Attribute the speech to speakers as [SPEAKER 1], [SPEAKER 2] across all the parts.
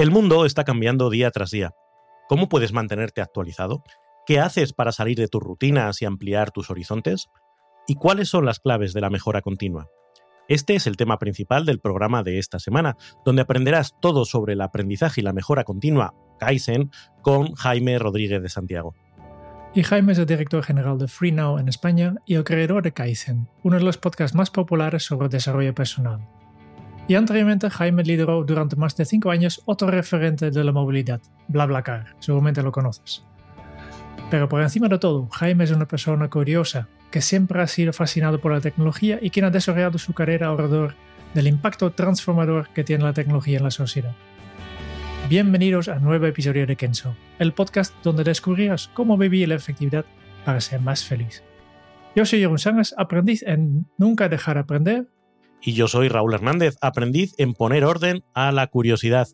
[SPEAKER 1] El mundo está cambiando día tras día. ¿Cómo puedes mantenerte actualizado? ¿Qué haces para salir de tus rutinas y ampliar tus horizontes? ¿Y cuáles son las claves de la mejora continua? Este es el tema principal del programa de esta semana, donde aprenderás todo sobre el aprendizaje y la mejora continua, Kaizen, con Jaime Rodríguez de Santiago.
[SPEAKER 2] Y Jaime es el director general de FreeNow en España y el creador de Kaizen, uno de los podcasts más populares sobre desarrollo personal. Anteriormente Jaime lideró durante más de cinco años otro referente de la movilidad, BlaBlaCar, seguramente lo conoces. Pero por encima de todo, Jaime es una persona curiosa, que siempre ha sido fascinado por la tecnología y quien ha desarrollado su carrera alrededor del impacto transformador que tiene la tecnología en la sociedad. Bienvenidos a un nuevo episodio de Kenzo, el podcast donde descubrirás cómo vivir la efectividad para ser más feliz. Yo soy Jeroen Sangas, aprendiz en Nunca dejar aprender.
[SPEAKER 1] Y yo soy Raúl Hernández, aprendiz en poner orden a la curiosidad.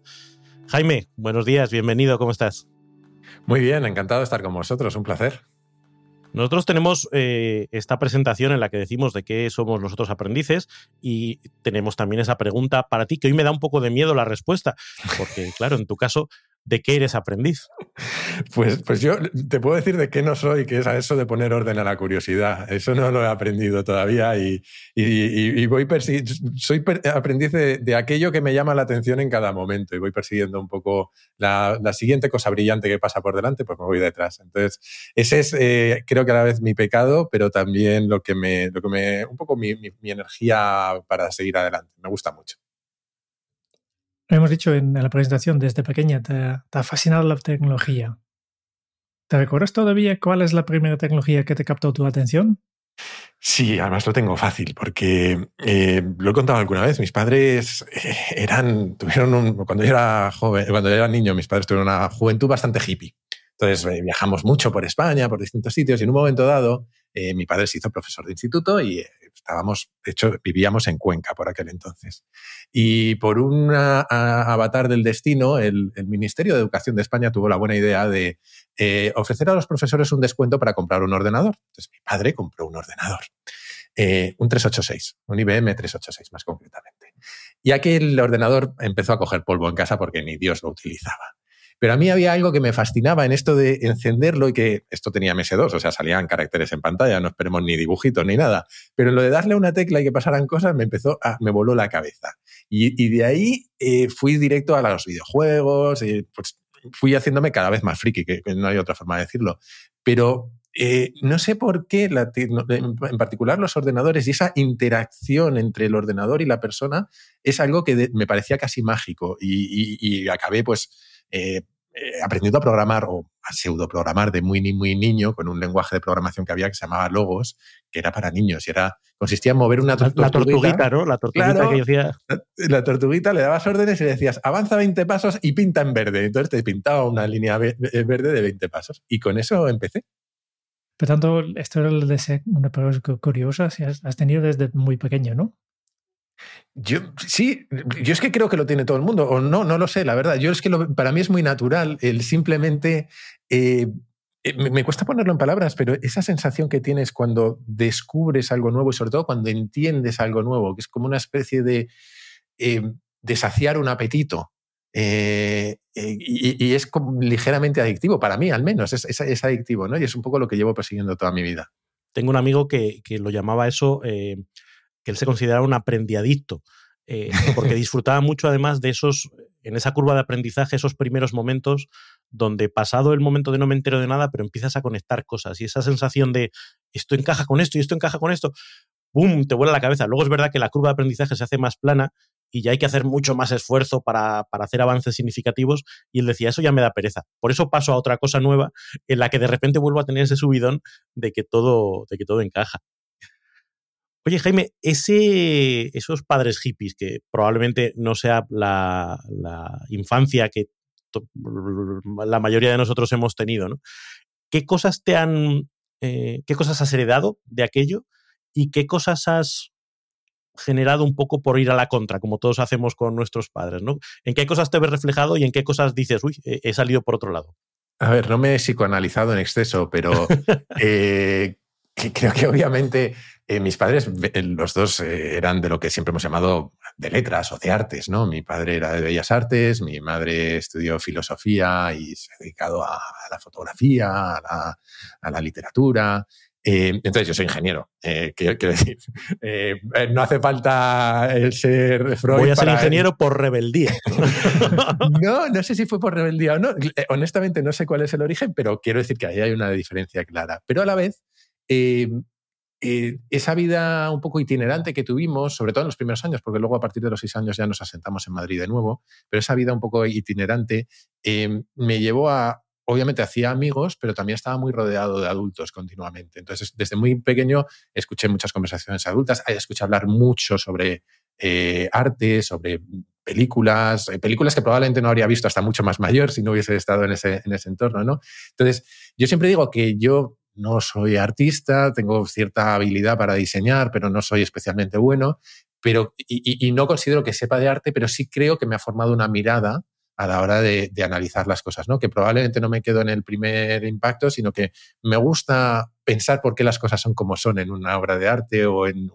[SPEAKER 1] Jaime, buenos días, bienvenido, ¿cómo estás?
[SPEAKER 3] Muy bien, encantado de estar con vosotros, un placer.
[SPEAKER 1] Nosotros tenemos eh, esta presentación en la que decimos de qué somos nosotros aprendices y tenemos también esa pregunta para ti, que hoy me da un poco de miedo la respuesta, porque claro, en tu caso ¿De qué eres aprendiz?
[SPEAKER 3] Pues, pues yo te puedo decir de qué no soy, que es a eso de poner orden a la curiosidad. Eso no lo he aprendido todavía y, voy soy aprendiz de, aquello que me llama la atención en cada momento y voy persiguiendo un poco la, siguiente cosa brillante que pasa por delante, pues me voy detrás. Entonces, ese es, eh, creo que a la vez mi pecado, pero también lo que me, lo que me un poco mi energía para seguir adelante. Me gusta mucho.
[SPEAKER 2] Lo hemos dicho en la presentación, desde pequeña te, ha fascinado la tecnología. ¿Te recuerdas todavía cuál es la primera tecnología que te captó tu atención?
[SPEAKER 3] Sí, además lo tengo fácil porque eh, lo he contado alguna vez. Mis padres eh, eran, tuvieron un, cuando yo era joven, cuando yo era niño, mis padres tuvieron una juventud bastante hippie. Entonces eh, viajamos mucho por España, por distintos sitios y en un momento dado mi padre se hizo profesor de instituto y estábamos, de hecho, vivíamos en Cuenca por aquel entonces. Y por un avatar del destino, el, Ministerio de Educación de España tuvo la buena idea de eh, ofrecer a los profesores un descuento para comprar un ordenador. Entonces mi padre compró un ordenador. Eh, un 386, un IBM 386 más concretamente. Y aquel ordenador empezó a coger polvo en casa porque ni Dios lo utilizaba. Pero a mí había algo que me fascinaba en esto de encenderlo y que esto tenía MS2, o sea, salían caracteres en pantalla, no esperemos ni dibujitos ni nada. Pero en lo de darle una tecla y que pasaran cosas me empezó a, me voló la cabeza. Y, de ahí eh, fui directo a los videojuegos, y pues fui haciéndome cada vez más friki, que, no hay otra forma de decirlo. Pero eh, no sé por qué, en particular los ordenadores y esa interacción entre el ordenador y la persona es algo que me parecía casi mágico y acabé pues eh, eh, aprendiendo a programar o a pseudo programar de muy, muy niño con un lenguaje de programación que había que se llamaba Logos, que era para niños y era consistía en mover una
[SPEAKER 1] tortuguita. La tortuguita, ¿no? La tortuguita que decía.
[SPEAKER 3] La, tortuguita le dabas órdenes y le decías, avanza 20 pasos y pinta en verde. Entonces te pintaba una línea eh, verde de 20 pasos. Y con eso empecé.
[SPEAKER 2] Por tanto, esto era el de una pregunta curiosa, si has tenido desde muy pequeño, ¿no?
[SPEAKER 3] Yo sí, yo es que creo que lo tiene todo el mundo, o no, no lo sé, la verdad. Yo es que para mí es muy natural el simplemente. Eh, eh, me, cuesta ponerlo en palabras, pero esa sensación que tienes cuando descubres algo nuevo y sobre todo cuando entiendes algo nuevo, que es como una especie de, eh, saciar un apetito. y, es ligeramente adictivo, para mí al menos, es, es, adictivo, ¿no? Y es un poco lo que llevo persiguiendo toda mi vida.
[SPEAKER 1] Tengo un amigo que, que lo llamaba eso que él se consideraba un aprendiadicto, eh, porque disfrutaba mucho además de esos, en esa curva de aprendizaje, esos primeros momentos donde pasado el momento de no me entero de nada, pero empiezas a conectar cosas y esa sensación de esto encaja con esto y esto encaja con esto, ¡pum!, te vuela la cabeza. Luego es verdad que la curva de aprendizaje se hace más plana y ya hay que hacer mucho más esfuerzo para, para, hacer avances significativos. Y él decía, eso ya me da pereza. Por eso paso a otra cosa nueva en la que de repente vuelvo a tener ese subidón de que todo, de que todo encaja. Oye, Jaime, ese, esos padres hippies, que probablemente no sea la, la infancia que la mayoría de nosotros hemos tenido, ¿no? ¿Qué cosas te han, eh, qué cosas has heredado de aquello y qué cosas has generado un poco por ir a la contra, como todos hacemos con nuestros padres, ¿no? ¿En qué cosas te ves reflejado y en qué cosas dices, uy, he salido por otro lado?
[SPEAKER 3] A ver, no me he psicoanalizado en exceso, pero eh, creo que obviamente eh, mis padres, los dos eh, eran de lo que siempre hemos llamado de letras o de artes, ¿no? Mi padre era de Bellas Artes, mi madre estudió filosofía y se ha dedicado a, la fotografía, a la literatura. Eh, entonces, yo soy ingeniero. Eh, quiero, decir, eh, no hace falta el ser Freud.
[SPEAKER 1] Voy a ser ingeniero por rebeldía.
[SPEAKER 3] no, no sé si fue por rebeldía o no. honestamente, no sé cuál es el origen, pero quiero decir que ahí hay una diferencia clara. Pero a la vez, esa vida un poco itinerante que tuvimos, sobre todo en los primeros años, porque luego a partir de los seis años ya nos asentamos en Madrid de nuevo, pero esa vida un poco itinerante me llevó a, obviamente hacía amigos, pero también estaba muy rodeado de adultos continuamente. Entonces, desde muy pequeño escuché muchas conversaciones adultas, escuché hablar mucho sobre eh, arte, sobre películas, eh, películas que probablemente no habría visto hasta mucho más mayor si no hubiese estado en ese, en ese entorno, ¿no? Entonces, yo siempre digo que yo no soy artista, tengo cierta habilidad para diseñar, pero no soy especialmente bueno, pero, y no considero que sepa de arte, pero sí creo que me ha formado una mirada a la hora de, analizar las cosas, ¿no? Que probablemente no me quedo en el primer impacto, sino que me gusta pensar por qué las cosas son como son en una obra de arte o en,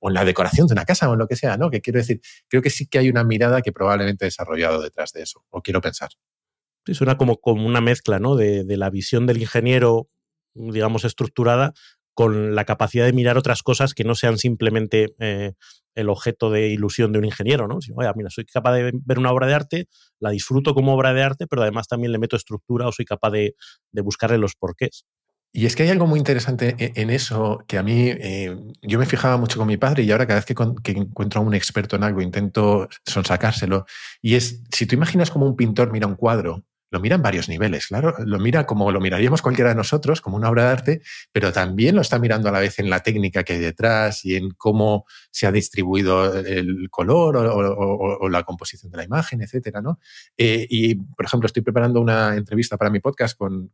[SPEAKER 3] la decoración de una casa o en lo que sea, ¿no? Que quiero decir, creo que sí que hay una mirada que probablemente he desarrollado detrás de eso, o quiero pensar.
[SPEAKER 1] Sí, suena como, como una mezcla, ¿no? De, la visión del ingeniero, digamos, estructurada con la capacidad de mirar otras cosas que no sean simplemente eh, el objeto de ilusión de un ingeniero, ¿no? Mira, soy capaz de ver una obra de arte, la disfruto como obra de arte, pero además también le meto estructura o soy capaz de, buscarle los porqués.
[SPEAKER 3] Y es que hay algo muy interesante e, en eso que a mí, eh, yo me fijaba mucho con mi padre y ahora cada vez que, que, encuentro a un experto en algo intento sonsacárselo. Y es, si tú imaginas como un pintor mira un cuadro lo mira en varios niveles, claro. Lo mira como lo miraríamos cualquiera de nosotros, como una obra de arte, pero también lo está mirando a la vez en la técnica que hay detrás y en cómo se ha distribuido el color o, la composición de la imagen, etcétera, ¿no? Eh, y, por ejemplo, estoy preparando una entrevista para mi podcast con,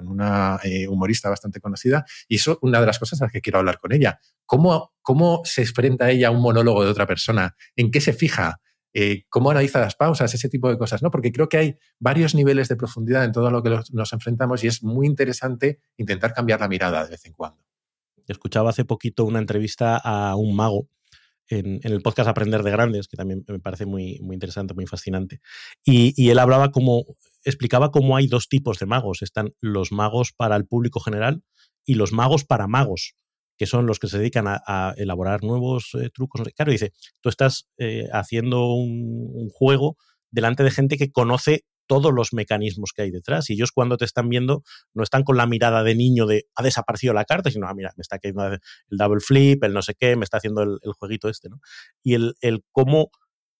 [SPEAKER 3] una eh, humorista bastante conocida y eso es una de las cosas a las que quiero hablar con ella. ¿Cómo, ¿Cómo se enfrenta ella a un monólogo de otra persona? ¿En qué se fija? Eh, cómo analiza las pausas, ese tipo de cosas, ¿no? Porque creo que hay varios niveles de profundidad en todo lo que nos enfrentamos y es muy interesante intentar cambiar la mirada de vez en cuando.
[SPEAKER 1] Escuchaba hace poquito una entrevista a un mago en, el podcast Aprender de Grandes, que también me parece muy, muy interesante, muy fascinante. Y, y, él hablaba como, explicaba cómo hay dos tipos de magos. Están los magos para el público general y los magos para magos que son los que se dedican a, elaborar nuevos eh, trucos. Claro, dice, tú estás eh, haciendo un, juego delante de gente que conoce todos los mecanismos que hay detrás. Y ellos cuando te están viendo no están con la mirada de niño de ha desaparecido la carta, sino, ah, mira, me está cayendo el double flip, el no sé qué, me está haciendo el, jueguito este. ¿no? Y el, el cómo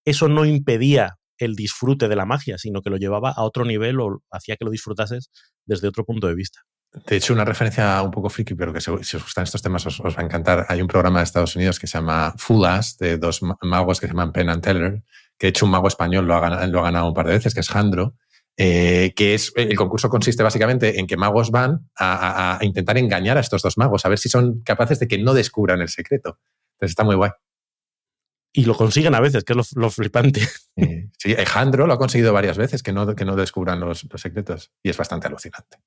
[SPEAKER 1] eso no impedía el disfrute de la magia, sino que lo llevaba a otro nivel o hacía que lo disfrutases desde otro punto de vista.
[SPEAKER 3] De hecho, una referencia un poco friki, pero que si os gustan estos temas os, va a encantar. Hay un programa de Estados Unidos que se llama Fulas, de dos magos que se llaman Penn and Teller, que de hecho un mago español lo ha ganado, lo ha ganado un par de veces, que es Jandro, eh, que es el concurso consiste básicamente en que magos van a, intentar engañar a estos dos magos, a ver si son capaces de que no descubran el secreto. Entonces está muy guay.
[SPEAKER 1] Y lo consiguen a veces, que es lo, flipante.
[SPEAKER 3] Sí, Jandro lo ha conseguido varias veces, que no, que no descubran los secretos. Y es bastante alucinante.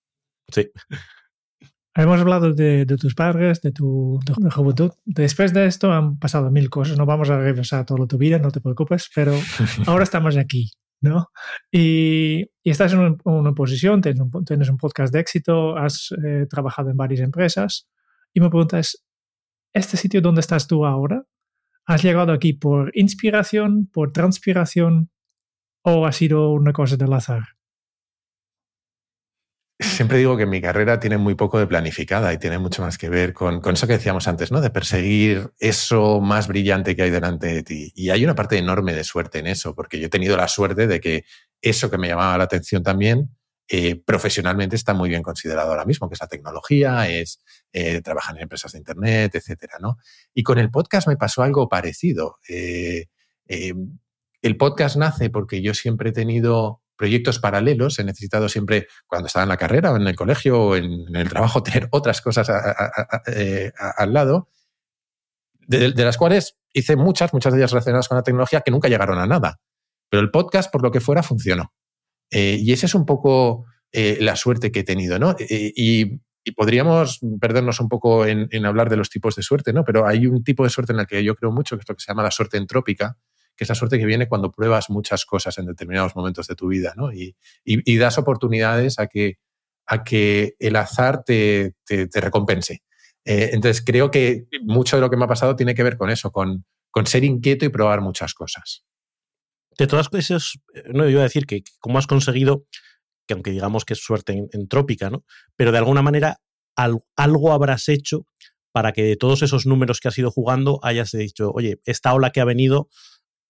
[SPEAKER 1] Sí.
[SPEAKER 2] Hemos hablado de, tus padres, de tu juventud. Después de esto han pasado mil cosas. No vamos a revisar toda tu vida, no te preocupes, pero ahora estamos aquí, ¿no? Y, estás en una, posición, tienes un, podcast de éxito, has eh, trabajado en varias empresas. Y me preguntas, ¿este sitio donde estás tú ahora? ¿Has llegado aquí por inspiración, por transpiración o ha sido una cosa del azar?
[SPEAKER 3] Siempre digo que mi carrera tiene muy poco de planificada y tiene mucho más que ver con, con, eso que decíamos antes, ¿no? De perseguir eso más brillante que hay delante de ti. Y hay una parte enorme de suerte en eso, porque yo he tenido la suerte de que eso que me llamaba la atención también, eh, profesionalmente está muy bien considerado ahora mismo, que es la tecnología, es eh, trabajar en empresas de Internet, etcétera, ¿no? Y con el podcast me pasó algo parecido. Eh, el podcast nace porque yo siempre he tenido proyectos paralelos, he necesitado siempre, cuando estaba en la carrera o en el colegio o en, el trabajo, tener otras cosas al lado, de, las cuales hice muchas, muchas de ellas relacionadas con la tecnología que nunca llegaron a nada. Pero el podcast, por lo que fuera, funcionó. Eh, y esa es un poco eh, la suerte que he tenido, ¿no? Eh, y, podríamos perdernos un poco en, en, hablar de los tipos de suerte, ¿no? Pero hay un tipo de suerte en el que yo creo mucho, que es lo que se llama la suerte entrópica, que es la suerte que viene cuando pruebas muchas cosas en determinados momentos de tu vida, ¿no? Y, y, das oportunidades a que, a que el azar te, te, recompense. Eh, entonces, creo que mucho de lo que me ha pasado tiene que ver con eso, con, con ser inquieto y probar muchas cosas.
[SPEAKER 1] De todas cosas, no iba a decir que cómo has conseguido, que aunque digamos que es suerte entrópica, ¿no? Pero de alguna manera algo habrás hecho para que de todos esos números que has ido jugando hayas dicho, oye, esta ola que ha venido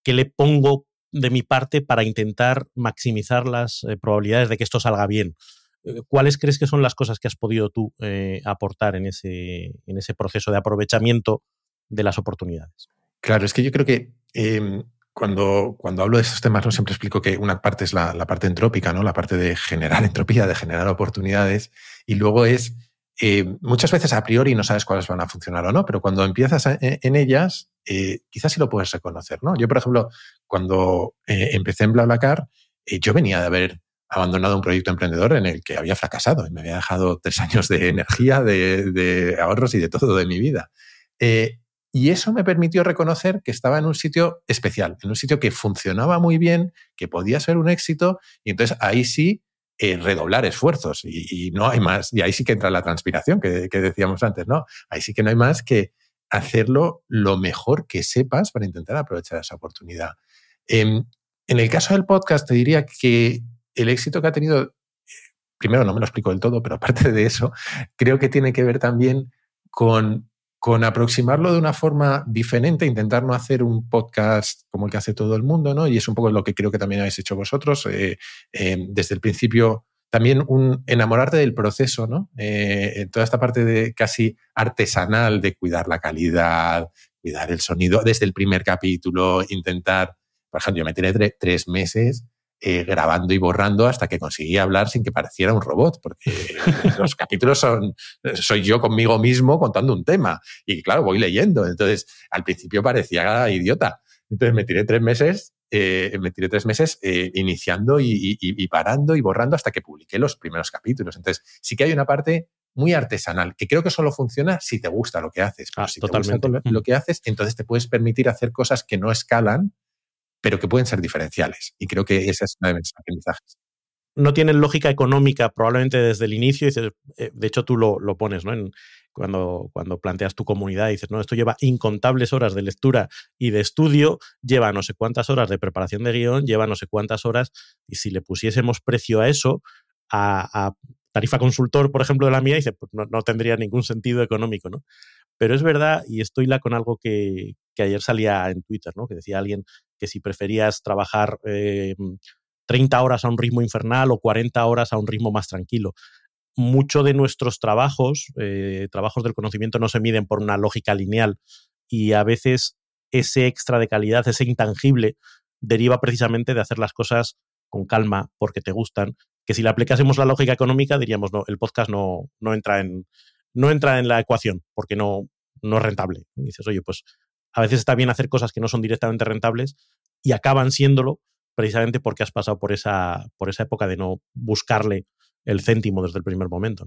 [SPEAKER 1] ¿qué le pongo de mi parte para intentar maximizar las eh, probabilidades de que esto salga bien? Eh, ¿Cuáles crees que son las cosas que has podido tú eh, aportar en ese, en ese proceso de aprovechamiento de las oportunidades?
[SPEAKER 3] Claro, es que yo creo que em, cuando, cuando hablo de estos temas, ¿no? siempre explico que una parte es la, la, parte entrópica, ¿no? la parte de generar entropía, de generar oportunidades, y luego es eh, muchas veces a priori no sabes cuáles van a funcionar o no, pero cuando empiezas en ellas, eh, quizás sí lo puedes reconocer, ¿no? Yo, por ejemplo, cuando eh, empecé en BlaBlaCar, yo venía de haber abandonado un proyecto emprendedor en el que había fracasado y me había dejado tres años de energía, de, ahorros y de todo de mi vida. y eso me permitió reconocer que estaba en un sitio especial, en un sitio que funcionaba muy bien, que podía ser un éxito, y entonces ahí sí eh, redoblar esfuerzos y, no hay más. Y ahí sí que entra la transpiración que, decíamos antes, ¿no? Ahí sí que no hay más que hacerlo lo mejor que sepas para intentar aprovechar esa oportunidad. Em, en el caso del podcast, te diría que el éxito que ha tenido, primero no me lo explico del todo, pero aparte de eso, creo que tiene que ver también con con aproximarlo de una forma diferente, intentar no hacer un podcast como el que hace todo el mundo, ¿no? Y es un poco lo que creo que también habéis hecho vosotros. Eh, eh, desde el principio, también un enamorarte del proceso, ¿no? Eh, toda esta parte de casi artesanal de cuidar la calidad, cuidar el sonido, desde el primer capítulo, intentar, por ejemplo, yo me tiré tres meses eh, grabando y borrando hasta que conseguí hablar sin que pareciera un robot, porque los capítulos son, soy yo conmigo mismo contando un tema. Y claro, voy leyendo. Entonces, al principio parecía idiota. Entonces me tiré tres meses, eh, me tiré tres meses eh, iniciando y, parando y borrando hasta que publiqué los primeros capítulos. Entonces, sí que hay una parte muy artesanal, que creo que solo funciona si te gusta lo que haces.
[SPEAKER 1] Ah,
[SPEAKER 3] si
[SPEAKER 1] totalmente.
[SPEAKER 3] te gusta lo que haces, entonces te puedes permitir hacer cosas que no escalan pero que pueden ser diferenciales. Y creo que esa es una de mis aprendizajes.
[SPEAKER 1] No tienen lógica económica probablemente desde el inicio. Eh, de hecho, tú lo, pones, ¿no? cuando, cuando planteas tu comunidad, dices, no, esto lleva incontables horas de lectura y de estudio, lleva no sé cuántas horas de preparación de guion, lleva no sé cuántas horas, y si le pusiésemos precio a eso, a, tarifa consultor, por ejemplo, de la mía, dice, pues no, no, tendría ningún sentido económico, ¿no? Pero es verdad, y estoy la con algo que, que ayer salía en Twitter, ¿no? Que decía alguien, que si preferías trabajar 30 eh, horas a un ritmo infernal o 40 horas a un ritmo más tranquilo. Mucho de nuestros trabajos, eh, trabajos del conocimiento, no se miden por una lógica lineal y a veces ese extra de calidad, ese intangible, deriva precisamente de hacer las cosas con calma porque te gustan, que si le aplicásemos la lógica económica diríamos, no, el podcast no, no, entra, en, no entra en la ecuación porque no, no es rentable. Dices, oye, pues a veces está bien hacer cosas que no son directamente rentables y acaban siéndolo precisamente porque has pasado por esa, por esa época de no buscarle el céntimo desde el primer momento.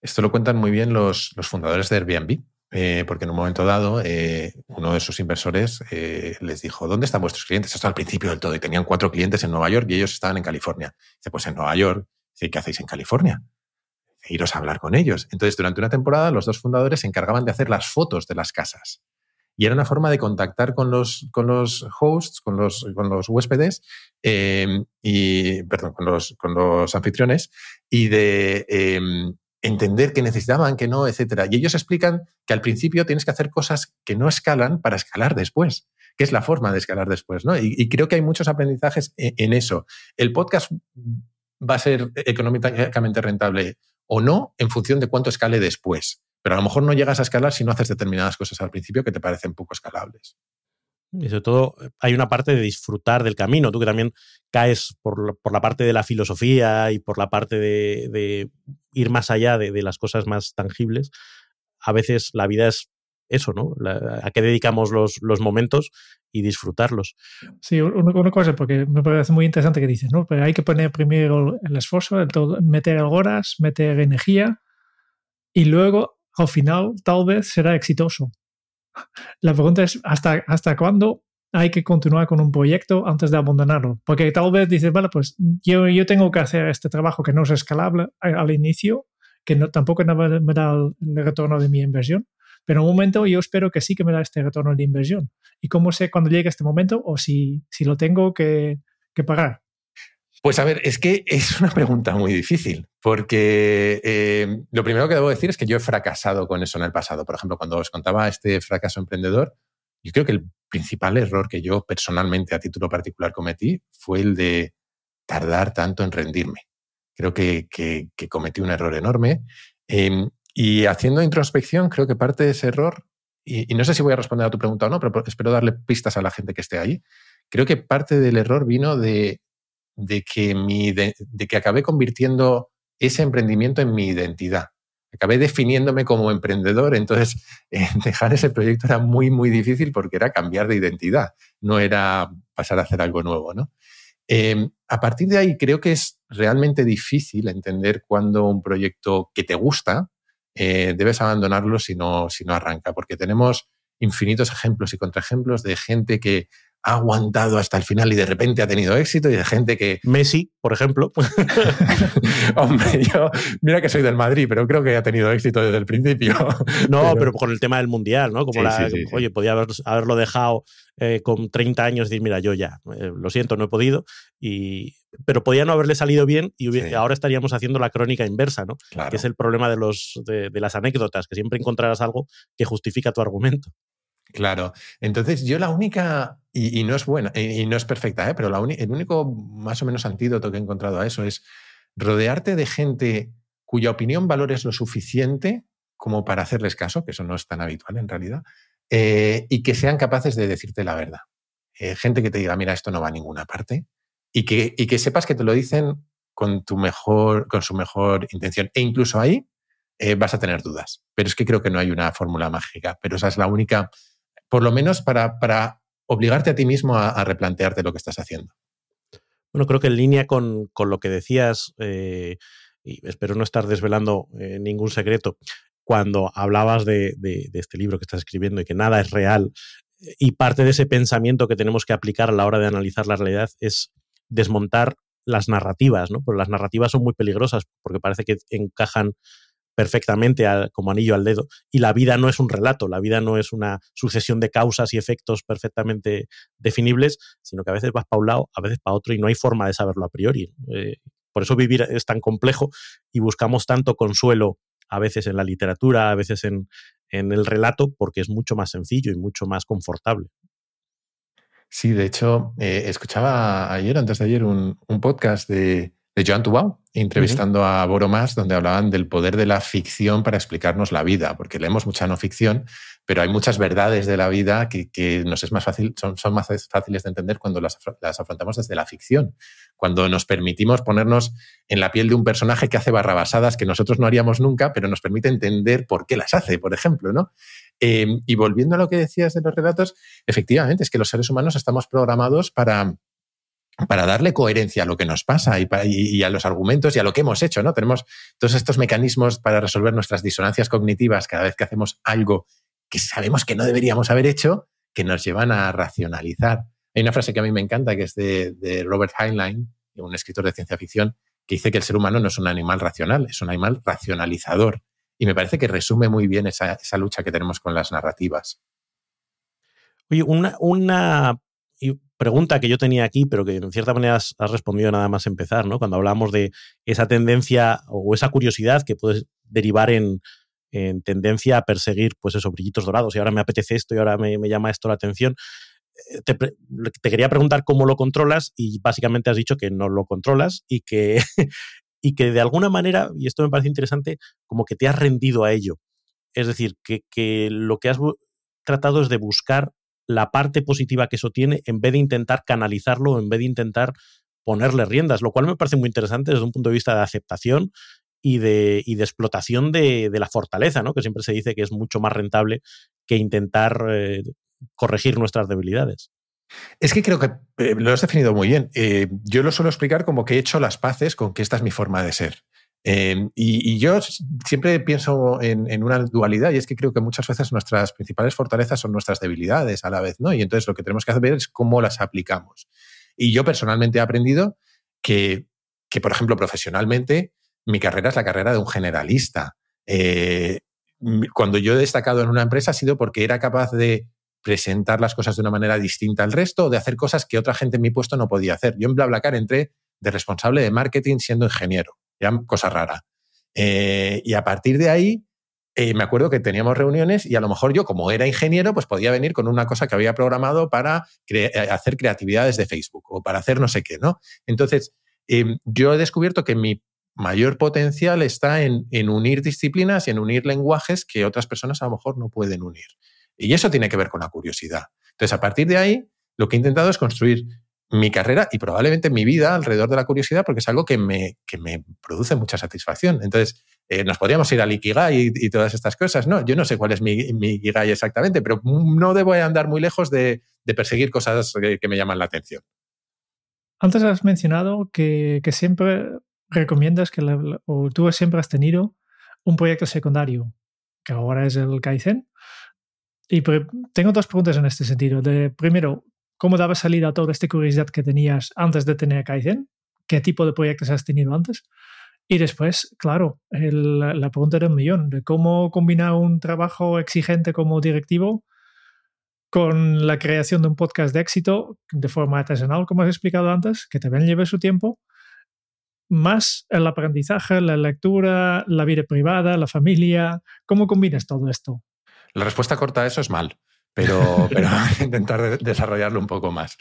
[SPEAKER 3] Esto lo cuentan muy bien los, los fundadores de Airbnb, eh, porque en un momento dado eh, uno de sus inversores eh, les dijo, ¿dónde están vuestros clientes? Esto al principio del todo, y tenían cuatro clientes en Nueva York y ellos estaban en California. Dice, pues en Nueva York, ¿qué hacéis en California? Iros a hablar con ellos. Entonces, durante una temporada, los dos fundadores se encargaban de hacer las fotos de las casas y era una forma de contactar con los, con los hosts, con los, con los huéspedes, em, y, perdón, con los, con los anfitriones, y de em, entender qué necesitaban, qué no, etcétera. Y ellos explican que al principio tienes que hacer cosas que no escalan para escalar después, que es la forma de escalar después, ¿no? Y, creo que hay muchos aprendizajes en, en, eso. El podcast va a ser económicamente rentable o no en función de cuánto escale después. Pero a lo mejor no llegas a escalar si no haces determinadas cosas al principio que te parecen poco escalables.
[SPEAKER 1] Y sobre todo hay una parte de disfrutar del camino, tú que también caes por, la parte de la filosofía y por la parte de, ir más allá de, las cosas más tangibles. A veces la vida es eso, ¿no? a qué dedicamos los, momentos y disfrutarlos.
[SPEAKER 2] Sí, una, cosa, porque me parece muy interesante que dices, ¿no? Pero hay que poner primero el esfuerzo, meter horas, meter energía y luego al final tal vez será exitoso. La pregunta es, ¿hasta, hasta cuándo hay que continuar con un proyecto antes de abandonarlo? Porque tal vez dices, vale, pues yo, yo tengo que hacer este trabajo que no es escalable al inicio, que tampoco me da el, retorno de mi inversión, pero en un momento yo espero que sí que me da este retorno de inversión. ¿Y cómo sé cuándo llegue este momento o si, si lo tengo que, que pagar?
[SPEAKER 3] Pues a ver, es que es una pregunta muy difícil, porque eh, lo primero que debo decir es que yo he fracasado con eso en el pasado. Por ejemplo, cuando os contaba este fracaso emprendedor, yo creo que el principal error que yo personalmente a título particular cometí fue el de tardar tanto en rendirme. Creo que, cometí un error enorme. Em, y haciendo introspección, creo que parte de ese error, y, y, no sé si voy a responder a tu pregunta o no, pero espero darle pistas a la gente que esté ahí, creo que parte del error vino de, de que, mi, de, que acabé convirtiendo ese emprendimiento en mi identidad. Acabé definiéndome como emprendedor, entonces dejar ese proyecto era muy, muy difícil porque era cambiar de identidad, no era pasar a hacer algo nuevo. ¿no? Em, a partir de ahí creo que es realmente difícil entender cuando un proyecto que te gusta eh, debes abandonarlo si no, si no arranca, porque tenemos infinitos ejemplos y contraejemplos de gente que ha aguantado hasta el final y de repente ha tenido éxito y de gente que...
[SPEAKER 1] Messi, por ejemplo.
[SPEAKER 3] Hombre, yo, mira que soy del Madrid, pero creo que ha tenido éxito desde el principio.
[SPEAKER 1] no, pero, con el tema del Mundial, ¿no? Como la, oye, podía haberlo dejado eh, con 30 años y decir, mira, yo ya, eh, lo siento, no he podido, y, pero podía no haberle salido bien y ahora estaríamos haciendo la crónica inversa, ¿no? Que es el problema de, los, de las anécdotas, que siempre encontrarás algo que justifica tu argumento.
[SPEAKER 3] Claro. Entonces, yo la única, y, no es buena, y, no es perfecta, ¿eh? pero la el único más o menos antídoto que he encontrado a eso es rodearte de gente cuya opinión valores lo suficiente como para hacerles caso, que eso no es tan habitual en realidad, eh, y que sean capaces de decirte la verdad. Eh, gente que te diga, mira, esto no va a ninguna parte, y que, y que sepas que te lo dicen con, tu mejor, con su mejor intención. E incluso ahí vas a tener dudas. Pero es que creo que no hay una fórmula mágica, pero esa es la única por lo menos para, obligarte a ti mismo a, replantearte lo que estás haciendo.
[SPEAKER 1] Bueno, creo que en línea con, lo que decías, eh, y espero no estar desvelando eh, ningún secreto, cuando hablabas de, este libro que estás escribiendo y que nada es real, y parte de ese pensamiento que tenemos que aplicar a la hora de analizar la realidad es desmontar las narrativas, ¿no? Porque las narrativas son muy peligrosas porque parece que encajan perfectamente como anillo al dedo. Y la vida no es un relato, la vida no es una sucesión de causas y efectos perfectamente definibles, sino que a veces vas para un lado, a veces para otro y no hay forma de saberlo a priori. Eh, por eso vivir es tan complejo y buscamos tanto consuelo a veces en la literatura, a veces en, el relato, porque es mucho más sencillo y mucho más confortable.
[SPEAKER 3] Sí, de hecho, eh, escuchaba ayer, antes de ayer, un podcast de, de Joan Tubau, entrevistando a Boro Mas, donde hablaban del poder de la ficción para explicarnos la vida, porque leemos mucha no ficción, pero hay muchas verdades de la vida que, nos es más fácil, son, son, más fáciles de entender cuando las, las, afrontamos desde la ficción, cuando nos permitimos ponernos en la piel de un personaje que hace barrabasadas que nosotros no haríamos nunca, pero nos permite entender por qué las hace, por ejemplo, ¿no? Eh, y volviendo a lo que decías de los relatos, efectivamente, es que los seres humanos estamos programados para para darle coherencia a lo que nos pasa y, a los argumentos y a lo que hemos hecho, ¿no? Tenemos todos estos mecanismos para resolver nuestras disonancias cognitivas cada vez que hacemos algo que sabemos que no deberíamos haber hecho, que nos llevan a racionalizar. Hay una frase que a mí me encanta, que es de, Robert Heinlein, un escritor de ciencia ficción, que dice que el ser humano no es un animal racional, es un animal racionalizador. Y me parece que resume muy bien esa lucha que tenemos con las narrativas.
[SPEAKER 1] Oye, una, una pregunta que yo tenía aquí, pero que en cierta manera has, respondido nada más empezar, ¿no? Cuando hablamos de esa tendencia o esa curiosidad que puede derivar en, tendencia a perseguir, pues esos brillitos dorados, y ahora me apetece esto y ahora me, llama esto la atención. Eh, te, quería preguntar cómo lo controlas y básicamente has dicho que no lo controlas y que, y que de alguna manera, y esto me parece interesante, como que te has rendido a ello. Es decir, que lo que has tratado es de buscar la parte positiva que eso tiene en vez de intentar canalizarlo, en vez de intentar ponerle riendas, lo cual me parece muy interesante desde un punto de vista de aceptación y de, y de explotación de, la fortaleza, ¿no? que siempre se dice que es mucho más rentable que intentar eh, corregir nuestras debilidades.
[SPEAKER 3] Es que creo que eh, lo has definido muy bien. Eh, yo lo suelo explicar como que he hecho las paces con que esta es mi forma de ser. Em, y, yo siempre pienso en, una dualidad y es que creo que muchas veces nuestras principales fortalezas son nuestras debilidades a la vez, ¿no? Y entonces lo que tenemos que hacer es cómo las aplicamos. Y yo personalmente he aprendido que, que por ejemplo, profesionalmente, mi carrera es la carrera de un generalista. Eh, cuando yo he destacado en una empresa ha sido porque era capaz de presentar las cosas de una manera distinta al resto o de hacer cosas que otra gente en mi puesto no podía hacer. Yo en BlaBlaCar entré de responsable de marketing siendo ingeniero ya cosa rara. Eh, y a partir de ahí, eh, me acuerdo que teníamos reuniones y a lo mejor yo, como era ingeniero, pues podía venir con una cosa que había programado para eh, hacer creatividades de Facebook o para hacer no sé qué, ¿no? Entonces, em, yo he descubierto que mi mayor potencial está en, en, unir disciplinas y en unir lenguajes que otras personas a lo mejor no pueden unir. Y eso tiene que ver con la curiosidad. Entonces, a partir de ahí, lo que he intentado es construir mi carrera y probablemente mi vida alrededor de la curiosidad, porque es algo que me, que me produce mucha satisfacción. Entonces, eh, nos podríamos ir al Ikigai y, todas estas cosas, ¿no? Yo no sé cuál es mi, mi, Ikigai exactamente, pero no debo andar muy lejos de, perseguir cosas que, me llaman la atención.
[SPEAKER 2] Antes has mencionado que, siempre recomiendas que, o tú siempre has tenido un proyecto secundario, que ahora es el Kaizen. Y tengo dos preguntas en este sentido. De, primero, ¿Cómo daba salida a toda esta curiosidad que tenías antes de tener Kaizen? ¿Qué tipo de proyectos has tenido antes? Y después, claro, la pregunta un millón, de cómo combinar un trabajo exigente como directivo con la creación de un podcast de éxito de forma artesanal, como has explicado antes, que también lleve su tiempo, más el aprendizaje, la lectura, la vida privada, la familia. ¿Cómo combinas todo esto?
[SPEAKER 3] La respuesta corta a eso es mal pero, pero intentar desarrollarlo un poco más.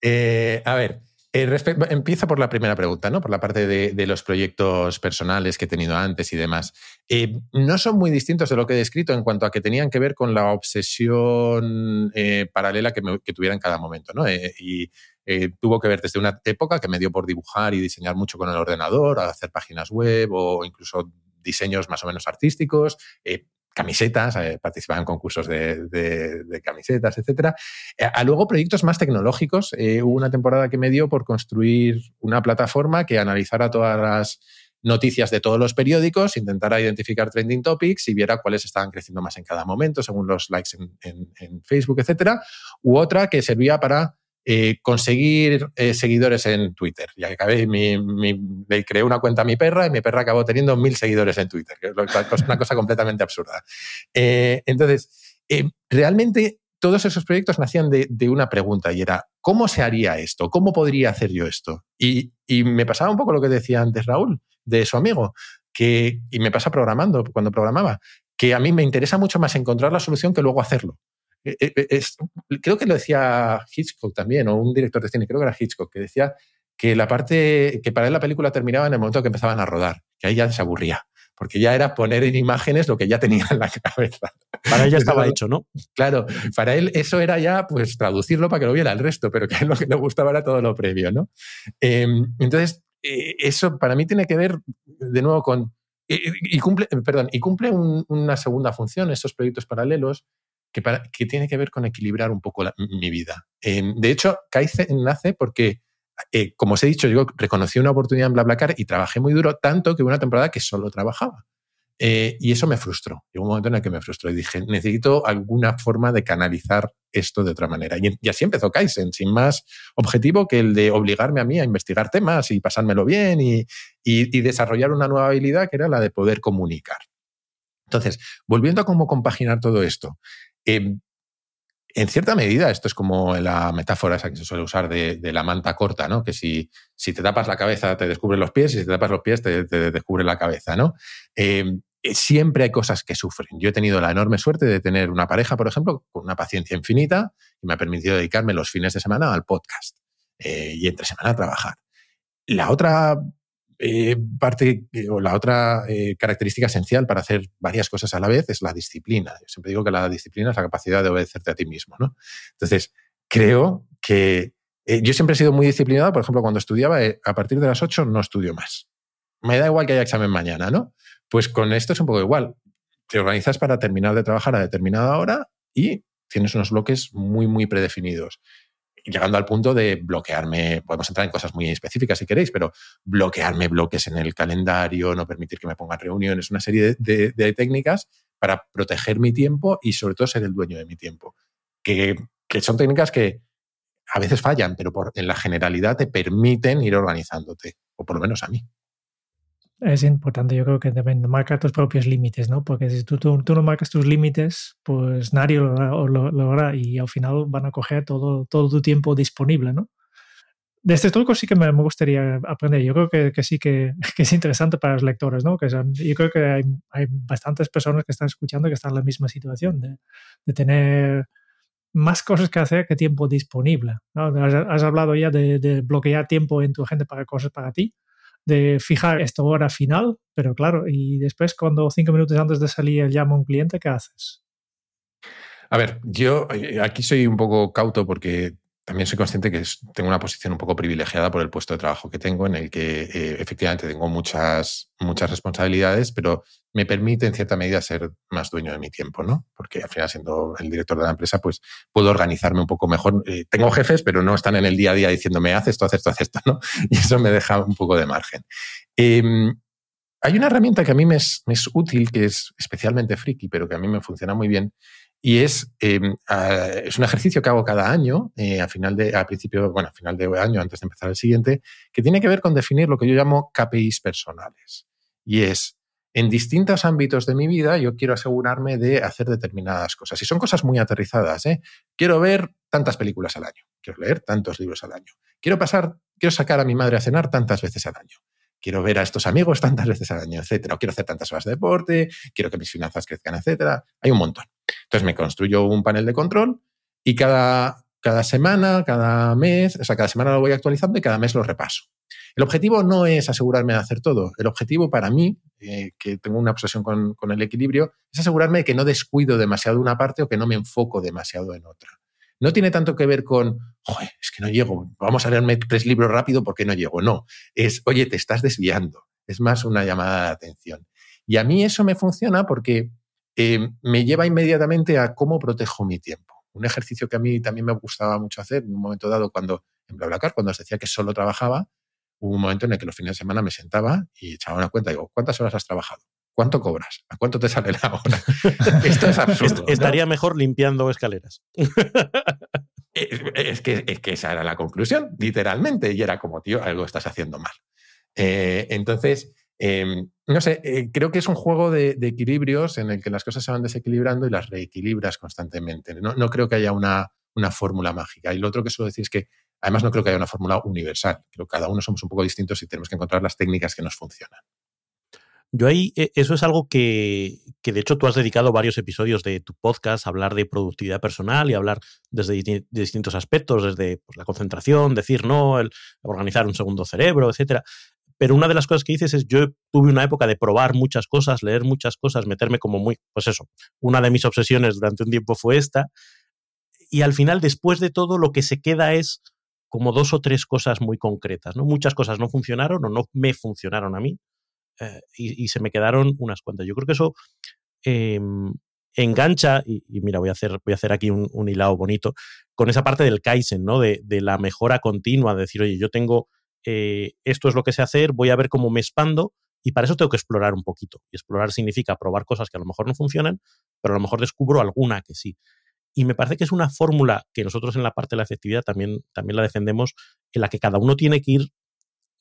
[SPEAKER 3] Eh, a ver, eh, empiezo por la primera pregunta, ¿no? Por la parte de, los proyectos personales que he tenido antes y demás. Eh, no son muy distintos de lo que he descrito en cuanto a que tenían que ver con la obsesión paralela que, que, tuviera en cada momento, ¿no? y tuvo que ver desde una época que me dio por dibujar y diseñar mucho con el ordenador, hacer páginas web o incluso diseños más o menos artísticos, camisetas, eh, en concursos de, camisetas, etc. Eh, a luego proyectos más tecnológicos. Eh, hubo una temporada que me dio por construir una plataforma que analizara todas las noticias de todos los periódicos, intentara identificar trending topics y viera cuáles estaban creciendo más en cada momento, según los likes en, en Facebook, etc. U otra que servía para eh, conseguir eh, seguidores en Twitter. Ya acabé, le creé una cuenta a mi perra y mi perra acabó teniendo mil seguidores en Twitter, que es una cosa completamente absurda. Eh, entonces, realmente todos esos proyectos nacían de, una pregunta y era, ¿cómo se haría esto? ¿Cómo podría hacer yo esto? Y, y, me pasaba un poco lo que decía antes Raúl, de su amigo, que, y me pasa programando, cuando programaba, que a mí me interesa mucho más encontrar la solución que luego hacerlo. Eh, eh, es, creo que lo decía Hitchcock también, o un director de cine, creo que era Hitchcock, que decía que la parte, que para él la película terminaba en el momento que empezaban a rodar, que ahí ya se aburría, porque ya era poner en imágenes lo que ya tenía en la cabeza.
[SPEAKER 1] Para él ya estaba hecho, ¿no?
[SPEAKER 3] Claro, para él eso era ya pues traducirlo para que lo viera el resto, pero que a él lo que le gustaba era todo lo previo, ¿no? Em, entonces, eh, eso para mí tiene que ver de nuevo con... Y, cumple, perdón, y cumple una segunda función, estos proyectos paralelos, que, tiene que ver con equilibrar un poco mi vida. Em, de hecho, Kaizen nace porque, eh, como os he dicho, yo reconocí una oportunidad en BlaBlaCar y trabajé muy duro, tanto que hubo una temporada que solo trabajaba. Eh, y eso me frustró. Llegó un momento en el que me frustró y dije, necesito alguna forma de canalizar esto de otra manera. Y, así empezó Kaizen, sin más objetivo que el de obligarme a mí a investigar temas y pasármelo bien y, y desarrollar una nueva habilidad que era la de poder comunicar. Entonces, volviendo a cómo compaginar todo esto, Em, en cierta medida, esto es como la metáfora esa que se suele usar de, la manta corta, ¿no? Que si, si, te tapas la cabeza te descubren los pies y si te tapas los pies te, descubre la cabeza, ¿no? Em, eh, siempre hay cosas que sufren. Yo he tenido la enorme suerte de tener una pareja, por ejemplo, con una paciencia infinita y me ha permitido dedicarme los fines de semana al podcast eh, y entre semana a trabajar. La otra eh, parte o la otra eh, característica esencial para hacer varias cosas a la vez es la disciplina. Yo siempre digo que la disciplina es la capacidad de obedecerte a ti mismo. ¿no? Entonces, creo que eh, yo siempre he sido muy disciplinado. Por ejemplo, cuando estudiaba, a partir de las 8 no estudio más. Me da igual que haya examen mañana, ¿no? Pues con esto es un poco igual. Te organizas para terminar de trabajar a determinada hora y tienes unos bloques muy, muy predefinidos llegando al punto de bloquearme, podemos entrar en cosas muy específicas si queréis, pero bloquearme bloques en el calendario, no permitir que me pongan reuniones, una serie de, técnicas para proteger mi tiempo y sobre todo ser el dueño de mi tiempo. Que, son técnicas que a veces fallan, pero por, en la generalidad te permiten ir organizándote, o por lo menos a mí
[SPEAKER 2] es importante, yo creo que también marcar tus propios límites, ¿no? Porque si tú, tú, no marcas tus límites, pues nadie lo, lo, hará y al final van a coger todo, todo tu tiempo disponible, ¿no? De este truco sí que me, gustaría aprender. Yo creo que, que sí que, que, es interesante para los lectores, ¿no? Que yo creo que hay, hay, bastantes personas que están escuchando que están en la misma situación de, de tener más cosas que hacer que tiempo disponible. ¿no? Has, has, hablado ya de, de bloquear tiempo en tu agenda para cosas para ti de fijar esta hora final, pero claro, y después cuando cinco minutos antes de salir llama un cliente, ¿qué haces?
[SPEAKER 3] A ver, yo eh, aquí soy un poco cauto porque también soy consciente que tengo una posición un poco privilegiada por el puesto de trabajo que tengo, en el que eh, efectivamente tengo muchas, muchas responsabilidades, pero me permite en cierta medida ser más dueño de mi tiempo, ¿no? Porque al final, siendo el director de la empresa, pues puedo organizarme un poco mejor. Eh, tengo jefes, pero no están en el día a día diciéndome, haz esto, haz esto, haz esto, ¿no? Y eso me deja un poco de margen. Em, hay una herramienta que a mí me es, me es útil, que es especialmente friki, pero que a mí me funciona muy bien, y es, em, es un ejercicio que hago cada año, eh, a, final de, a principio, bueno, a final de año, antes de empezar el siguiente, que tiene que ver con definir lo que yo llamo KPIs personales. Y es, en distintos ámbitos de mi vida, yo quiero asegurarme de hacer determinadas cosas. Y son cosas muy aterrizadas. ¿eh? Quiero ver tantas películas al año. Quiero leer tantos libros al año. Quiero pasar, quiero sacar a mi madre a cenar tantas veces al año quiero ver a estos amigos tantas veces al año, etcétera. O quiero hacer tantas horas de deporte, quiero que mis finanzas crezcan, etcétera. Hay un montón. Entonces me construyo un panel de control y cada, cada semana, cada mes, o sea, cada semana lo voy actualizando y cada mes lo repaso. El objetivo no es asegurarme de hacer todo. El objetivo para mí, eh, que tengo una obsesión con, con, el equilibrio, es asegurarme de que no descuido demasiado una parte o que no me enfoco demasiado en otra. No tiene tanto que ver con, Joder, es que no llego, vamos a leerme tres libros rápido porque no llego. No, es, oye, te estás desviando. Es más una llamada de atención. Y a mí eso me funciona porque eh, me lleva inmediatamente a cómo protejo mi tiempo. Un ejercicio que a mí también me gustaba mucho hacer en un momento dado cuando en BlaBlaCar, cuando os decía que solo trabajaba, hubo un momento en el que los fines de semana me sentaba y echaba una cuenta. Digo, ¿cuántas horas has trabajado? ¿Cuánto cobras? ¿A cuánto te sale la hora? Esto es absurdo.
[SPEAKER 1] Estaría mejor limpiando escaleras.
[SPEAKER 3] es, que, es que esa era la conclusión, literalmente. Y era como, tío, algo estás haciendo mal. Eh, entonces, em, no sé, eh, creo que es un juego de, equilibrios en el que las cosas se van desequilibrando y las reequilibras constantemente. No, no creo que haya una, una fórmula mágica. Y lo otro que suelo decir es que además no creo que haya una fórmula universal. Creo que cada uno somos un poco distintos y tenemos que encontrar las técnicas que nos funcionan.
[SPEAKER 1] Yo ahí, eh, eso es algo que, que, de hecho tú has dedicado varios episodios de tu podcast a hablar de productividad personal y hablar desde distintos aspectos, desde pues, la concentración, decir no, el organizar un segundo cerebro, etcétera. Pero una de las cosas que dices es, yo tuve una época de probar muchas cosas, leer muchas cosas, meterme como muy, pues eso, una de mis obsesiones durante un tiempo fue esta. Y al final, después de todo, lo que se queda es como dos o tres cosas muy concretas, ¿no? Muchas cosas no funcionaron o no me funcionaron a mí eh, y, se me quedaron unas cuantas. Yo creo que eso em, engancha, y, mira, voy a hacer, voy a hacer aquí un, hilado bonito, con esa parte del Kaizen, ¿no? De, la mejora continua, de decir, oye, yo tengo, eh, esto es lo que sé hacer, voy a ver cómo me expando, y para eso tengo que explorar un poquito. Y explorar significa probar cosas que a lo mejor no funcionan, pero a lo mejor descubro alguna que sí. Y me parece que es una fórmula que nosotros en la parte de la efectividad también, también la defendemos, en la que cada uno tiene que ir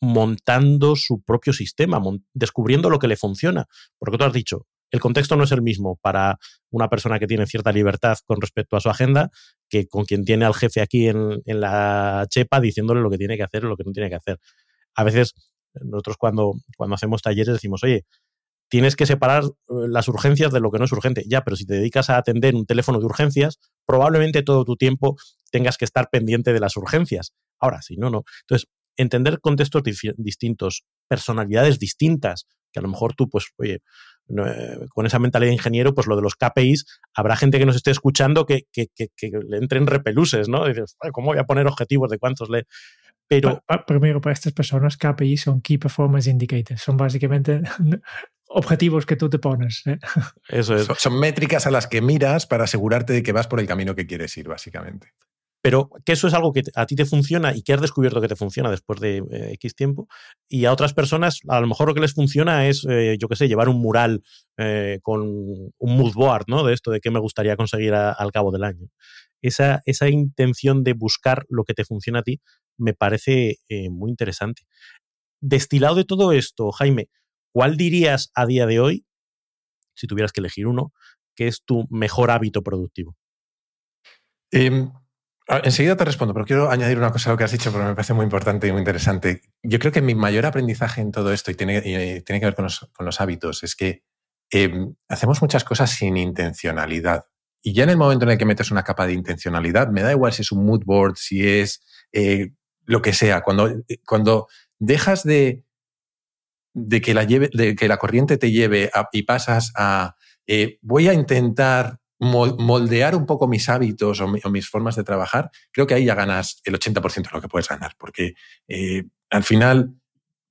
[SPEAKER 1] montando su propio sistema, descubriendo lo que le funciona. Porque tú has dicho, el contexto no es el mismo para una persona que tiene cierta libertad con respecto a su agenda que con quien tiene al jefe aquí en, en la chepa diciéndole lo que tiene que hacer y lo que no tiene que hacer. A veces nosotros cuando, cuando hacemos talleres decimos, oye, tienes que separar eh, las urgencias de lo que no es urgente. Ya, pero si te dedicas a atender un teléfono de urgencias, probablemente todo tu tiempo tengas que estar pendiente de las urgencias. Ahora, si no, no. Entonces, entender contextos distintos, personalidades distintas, que a lo mejor tú, pues, oye, eh, con esa mentalidad de ingeniero, pues lo de los KPIs, habrá gente que nos esté escuchando que, que, que, le entren repeluses, ¿no? dices, ¿cómo voy a poner objetivos de cuántos le...? Pero...
[SPEAKER 2] primero, para estas personas, KPIs son Key Performance Indicators. Son básicamente objetivos que tú te pones. ¿eh?
[SPEAKER 1] Eso es.
[SPEAKER 3] Son, métricas a las que miras para asegurarte de que vas por el camino que quieres ir, básicamente.
[SPEAKER 1] Pero que eso es algo que a ti te funciona y que has descubierto que te funciona después de eh, X tiempo. Y a otras personas, a lo mejor lo que les funciona es, eh, yo qué sé, llevar un mural con un mood board, ¿no? De esto, de qué me gustaría conseguir al cabo del año. Esa, esa, intención de buscar lo que te funciona a ti me parece muy interesante. Destilado de todo esto, Jaime, ¿Cuál dirías a día de hoy, si tuvieras que elegir uno, que es tu mejor hábito productivo?
[SPEAKER 3] Em, enseguida te respondo, pero quiero añadir una cosa a lo que has dicho, porque me parece muy importante y muy interesante. Yo creo que mi mayor aprendizaje en todo esto, y tiene, tiene que ver con los, hábitos, es que em, hacemos muchas cosas sin intencionalidad. Y ya en el momento en el que metes una capa de intencionalidad, me da igual si es un mood board, si es eh, lo que sea, cuando, cuando dejas de de que la, lleve, de que la corriente te lleve y pasas a eh, voy a intentar moldear un poco mis hábitos o, mis formas de trabajar, creo que ahí ya ganas el 80% de lo que puedes ganar, porque eh, al final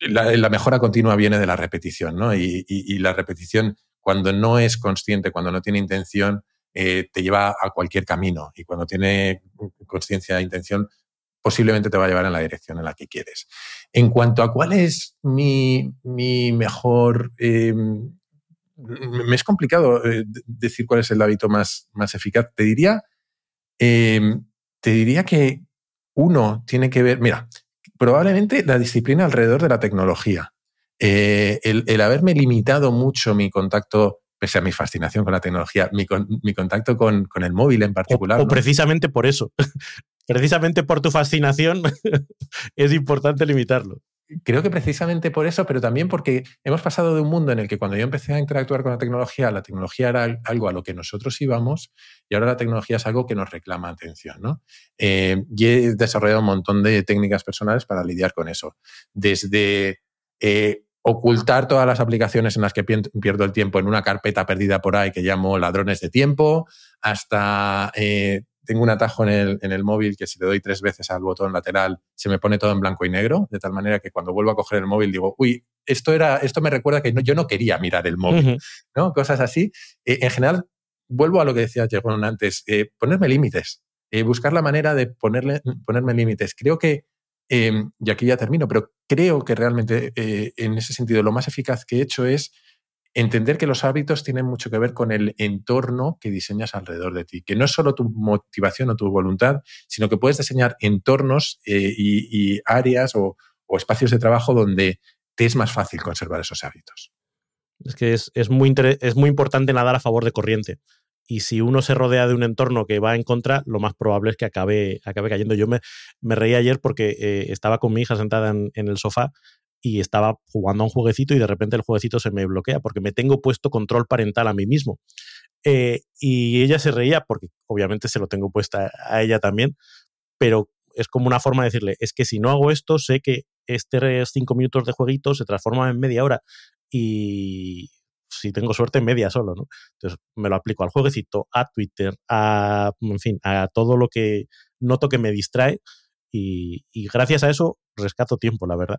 [SPEAKER 3] la, mejora continua viene de la repetición, ¿no? Y, la repetición, cuando no es consciente, cuando no tiene intención, eh, te lleva a cualquier camino. Y cuando tiene conciencia e intención, posiblemente te va a llevar en la dirección en la que quieres. En cuanto a cuál es mi, mejor... Em, me es complicado eh, decir cuál es el hábito más, más eficaz. Te diría, em, te diría que uno tiene que ver, mira, probablemente la disciplina alrededor de la tecnología. Eh, el, haberme limitado mucho mi contacto pese a mi fascinación con la tecnología, mi, contacto con, el móvil en particular.
[SPEAKER 1] O, precisamente por eso. precisamente por tu fascinación es importante limitarlo.
[SPEAKER 3] Creo que precisamente por eso, pero también porque hemos pasado de un mundo en el que cuando yo empecé a interactuar con la tecnología, la tecnología era algo a lo que nosotros íbamos y ahora la tecnología es algo que nos reclama atención. ¿no? Eh, y he desarrollado un montón de técnicas personales para lidiar con eso. Desde eh, ocultar todas las aplicaciones en las que pierdo el tiempo en una carpeta perdida por ahí que llamo ladrones de tiempo, hasta eh, tengo un atajo en el, en el, móvil que si le doy tres veces al botón lateral se me pone todo en blanco y negro, de tal manera que cuando vuelvo a coger el móvil digo, uy, esto, era, esto me recuerda que yo no quería mirar el móvil, ¿no? Cosas así. Eh, en general, vuelvo a lo que decía Jerón antes, eh, ponerme límites, eh, buscar la manera de ponerle, ponerme límites. Creo que, em, y aquí ya termino, pero creo que realmente en ese sentido lo más eficaz que he hecho es entender que los hábitos tienen mucho que ver con el entorno que diseñas alrededor de ti, que no es solo tu motivación o tu voluntad, sino que puedes diseñar entornos eh, y, áreas o, espacios de trabajo donde te es más fácil conservar esos hábitos.
[SPEAKER 1] Es que es, muy, es muy importante nadar a favor de corriente. Y si uno se rodea de un entorno que va en contra, lo más probable es que acabe, acabe cayendo. Yo me, reí ayer porque eh, estaba con mi hija sentada en, en el sofá y estaba jugando a un jueguecito y de repente el jueguecito se me bloquea porque me tengo puesto control parental a mí mismo. Eh, y ella se reía porque obviamente se lo tengo puesta a ella también, pero es como una forma de decirle, es que si no hago esto, sé que este cinco minutos de jueguito se transforma en media hora y si tengo suerte, media solo, ¿no? Entonces me lo aplico al jueguecito, a Twitter, a, en fin, a todo lo que noto que me distrae y, y gracias a eso rescato tiempo, la verdad.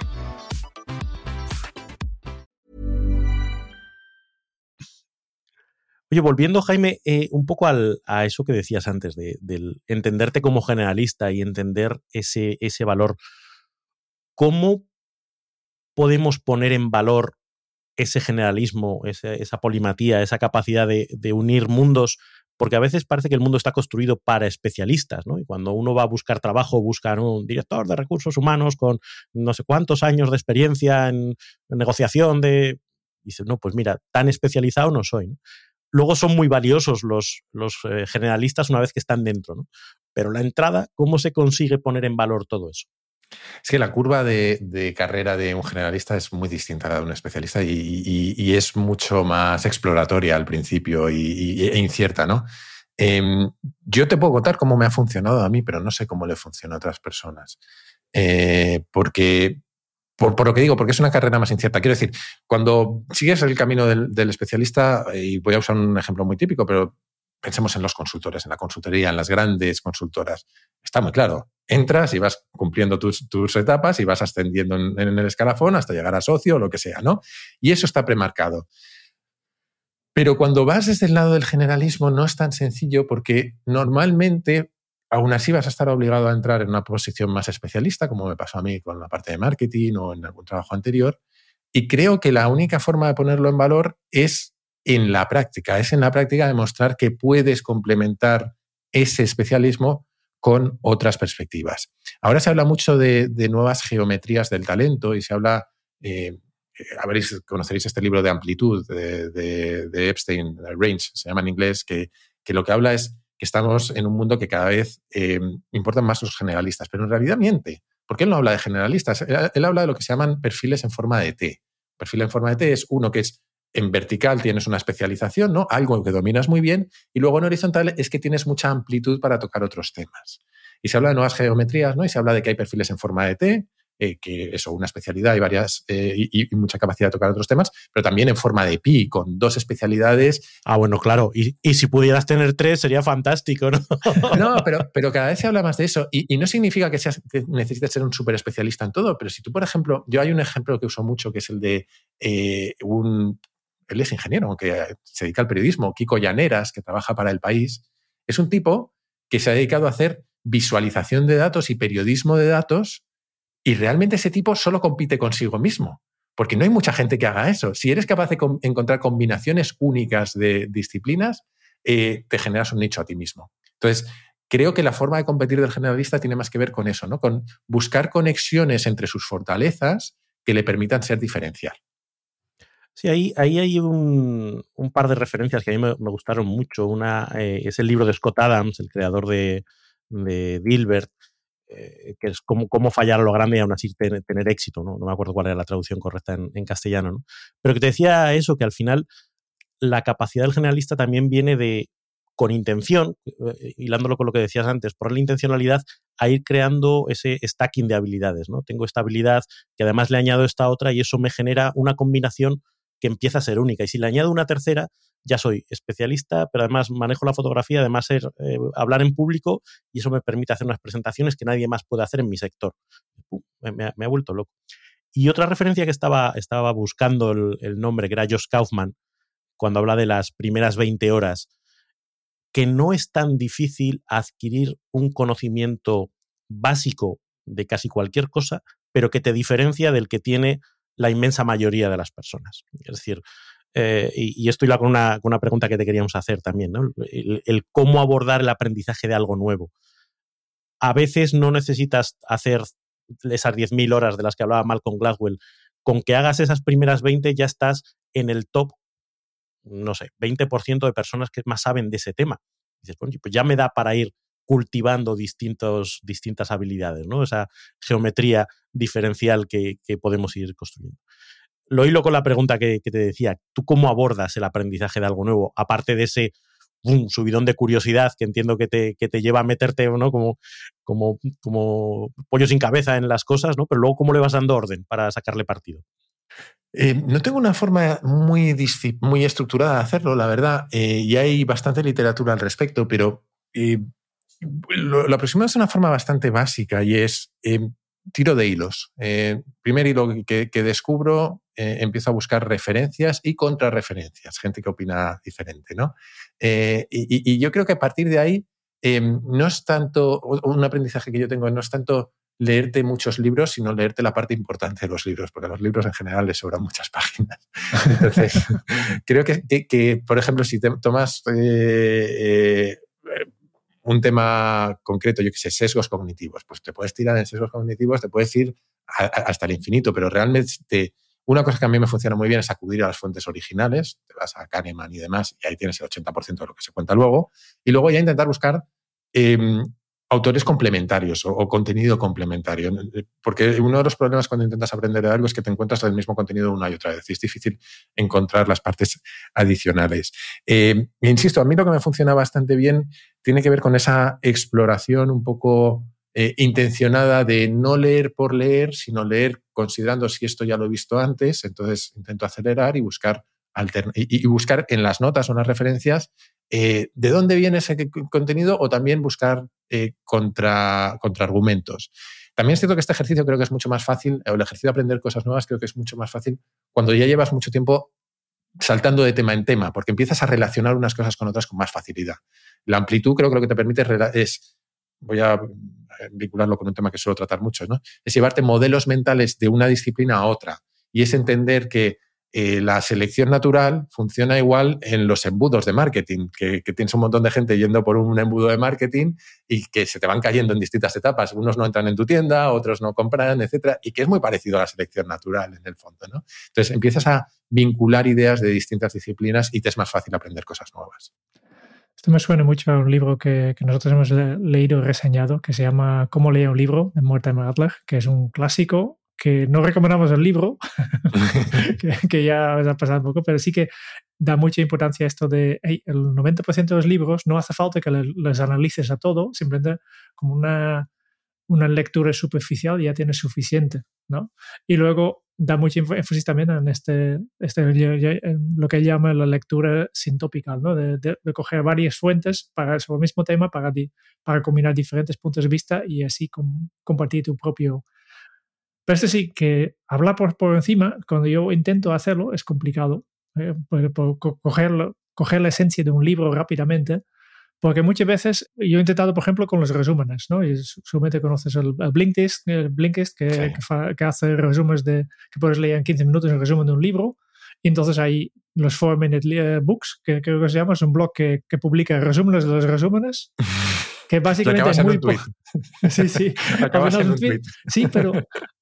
[SPEAKER 1] Oye, volviendo, Jaime, eh, un poco a eso que decías antes, de, del entenderte como generalista y entender ese, valor. ¿Cómo podemos poner en valor ese generalismo, esa, polimatía, esa capacidad de, unir mundos? Porque a veces parece que el mundo está construido para especialistas, ¿no? Y cuando uno va a buscar trabajo, busca un director de recursos humanos con no sé cuántos años de experiencia en, en negociación de... Dices, no, pues mira, tan especializado no soy. ¿no? Luego son muy valiosos los, los eh, generalistas una vez que están dentro, ¿no? Pero la entrada, ¿cómo se consigue poner en valor todo eso?
[SPEAKER 3] Es que la curva de, carrera de un generalista es muy distinta a la de un especialista y, y, es mucho más exploratoria al principio y, e incierta, ¿no? Eh, yo te puedo contar cómo me ha funcionado a mí, pero no sé cómo le funciona a otras personas. Eh, porque por, lo que digo, porque es una carrera más incierta. Quiero decir, cuando sigues el camino del, especialista, y voy a usar un ejemplo muy típico, pero pensemos en los consultores, en la consultoría, en las grandes consultoras. Está muy claro. Entras y vas cumpliendo tus, tus etapas y vas ascendiendo en, en, el escalafón hasta llegar a socio o lo que sea, ¿no? Y eso está premarcado. Pero cuando vas desde el lado del generalismo no es tan sencillo porque normalmente aún así vas a estar obligado a entrar en una posición más especialista, como me pasó a mí con la parte de marketing o en algún trabajo anterior. Y creo que la única forma de ponerlo en valor es en la práctica, es en la práctica demostrar que puedes complementar ese especialismo con otras perspectivas. Ahora se habla mucho de, nuevas geometrías del talento y se habla, eh, veréis, conoceréis este libro de amplitud de, de, de Epstein, Range, se llama en inglés, que, que lo que habla es estamos en un mundo que cada vez eh, importan más los generalistas, pero en realidad miente, porque él no habla de generalistas, él, él, habla de lo que se llaman perfiles en forma de T. Perfil en forma de T es uno que es en vertical tienes una especialización, ¿no? Algo que dominas muy bien, y luego en horizontal es que tienes mucha amplitud para tocar otros temas. Y se habla de nuevas geometrías, ¿no? Y se habla de que hay perfiles en forma de T, eh, que eso, una especialidad y varias eh, y, y, mucha capacidad de tocar otros temas, pero también en forma de pi, con dos especialidades.
[SPEAKER 1] Ah, bueno, claro. Y, y si pudieras tener tres, sería fantástico, ¿no?
[SPEAKER 3] no, pero, pero cada vez se habla más de eso. Y, y no significa que, seas, que necesites ser un súper especialista en todo, pero si tú, por ejemplo, yo hay un ejemplo que uso mucho, que es el de eh, un. Él es ingeniero, aunque se dedica al periodismo, Kiko Llaneras, que trabaja para el país. Es un tipo que se ha dedicado a hacer visualización de datos y periodismo de datos y realmente ese tipo solo compite consigo mismo, porque no hay mucha gente que haga eso. Si eres capaz de encontrar combinaciones únicas de disciplinas, eh, te generas un nicho a ti mismo. Entonces, creo que la forma de competir del generalista tiene más que ver con eso, ¿no? Con buscar conexiones entre sus fortalezas que le permitan ser diferencial.
[SPEAKER 1] Sí, ahí, hay un, par de referencias que a mí me, me gustaron mucho. Una eh, es el libro de Scott Adams, el creador de, de Dilbert, eh, que es cómo, cómo, fallar a lo grande y aún así tener, éxito, ¿no? No me acuerdo cuál era la traducción correcta en, en, castellano, ¿no? Pero que te decía eso, que al final la capacidad del generalista también viene de, con intención, eh, hilándolo con lo que decías antes, por la intencionalidad a ir creando ese stacking de habilidades, ¿no? Tengo esta habilidad que además le añado esta otra y eso me genera una combinación que empieza a ser única. Y si le añado una tercera, ya soy especialista, pero además manejo la fotografía, además ser, eh, hablar en público y eso me permite hacer unas presentaciones que nadie más puede hacer en mi sector. Me ha vuelto loco. Y otra referencia que estaba, estaba buscando el, el, nombre, que era Josh Kaufman, cuando habla de las primeras 20 horas, que no es tan difícil adquirir un conocimiento básico de casi cualquier cosa, pero que te diferencia del que tiene la inmensa mayoría de las personas. Es decir, eh, y, y, esto iba con una, con una, pregunta que te queríamos hacer también, ¿no? El, cómo abordar el aprendizaje de algo nuevo. A veces no necesitas hacer esas 10.000 horas de las que hablaba Malcolm Gladwell. Con que hagas esas primeras 20 ya estás en el top, no sé, 20% de personas que más saben de ese tema. Dices, bueno, pues ya me da para ir cultivando distintos, distintas habilidades, ¿no? Esa geometría diferencial que, podemos ir construyendo lo hilo con la pregunta que, te decía. ¿Tú cómo abordas el aprendizaje de algo nuevo? Aparte de ese subidón de curiosidad que entiendo que te, que te lleva a meterte ¿no? como, como, como pollo sin cabeza en las cosas, ¿no? pero luego cómo le vas dando orden para sacarle partido.
[SPEAKER 3] Eh, no tengo una forma muy, muy estructurada de hacerlo, la verdad, eh, y hay bastante literatura al respecto, pero eh, lo, lo aproximado es una forma bastante básica y es tiro de hilos. primer hilo que, descubro, empiezo a buscar referencias y contrarreferencias, gente que opina diferente. ¿no? Y, yo creo que a partir de ahí no es tanto, un aprendizaje que yo tengo, no es tanto leerte muchos libros, sino leerte la parte importante de los libros, porque los libros en general les sobran muchas páginas. Entonces, creo que, por ejemplo, si te tomas eh, eh, un tema concreto, yo que sé, sesgos cognitivos, pues te puedes tirar en sesgos cognitivos, te puedes ir hasta el infinito, pero realmente una cosa que a mí me funciona muy bien es acudir a las fuentes originales, te vas a Kahneman y demás, y ahí tienes el 80% de lo que se cuenta luego, y luego ya intentar buscar em, autores complementarios o, contenido complementario. Porque uno de los problemas cuando intentas aprender algo es que te encuentras el mismo contenido una y otra vez. Y es difícil encontrar las partes adicionales. Eh, insisto, a mí lo que me funciona bastante bien tiene que ver con esa exploración un poco eh, intencionada de no leer por leer, sino leer considerando si esto ya lo he visto antes. Entonces intento acelerar y buscar y, buscar en las notas o en las referencias eh, de dónde viene ese contenido o también buscar eh, contra, contraargumentos. También es cierto que este ejercicio creo que es mucho más fácil, o el ejercicio de aprender cosas nuevas creo que es mucho más fácil cuando ya llevas mucho tiempo saltando de tema en tema, porque empiezas a relacionar unas cosas con otras con más facilidad. La amplitud creo que lo que te permite es, voy a vincularlo con un tema que suelo tratar mucho, ¿no? es llevarte modelos mentales de una disciplina a otra y es entender que eh, la selección natural funciona igual en los embudos de marketing, que, tienes un montón de gente yendo por un embudo de marketing y que se te van cayendo en distintas etapas. Unos no entran en tu tienda, otros no compran, etcétera, y que es muy parecido a la selección natural en el fondo. ¿no? Entonces empiezas a vincular ideas de distintas disciplinas y te es más fácil aprender cosas nuevas.
[SPEAKER 2] Esto me suena mucho a un libro que, nosotros hemos leído y reseñado, que se llama Cómo leer un libro, de Mortimer Adler, que es un clásico que no recomendamos el libro, que, ya ha pasado un poco, pero sí que da mucha importancia a esto de el 90% de los libros no hace falta que les analices a todo, simplemente como una, una lectura superficial ya tienes suficiente, ¿no? Y luego da mucha énfasis también en este, este lo que él llama la lectura sintopical, ¿no? De, de, coger varias fuentes para sobre el mismo tema, para, para combinar diferentes puntos de vista y así compartir tu propio pero este sí, que hablar por, por encima, cuando yo intento hacerlo, es complicado. ¿eh? Por, cogerlo, coger la esencia de un libro rápidamente, porque muchas veces yo he intentado, por ejemplo, con los resúmenes, ¿no? Y seguramente conoces el, Blinkist, el Blinkist que, que, hace resúmenes de, que puedes leer en 15 minutos el resumen de un libro. Y entonces hay los 4 Minute Books, que creo que se llama, es un blog que, que publica resúmenes de los resúmenes. que básicamente es muy sí sí
[SPEAKER 3] en un tweet.
[SPEAKER 2] sí pero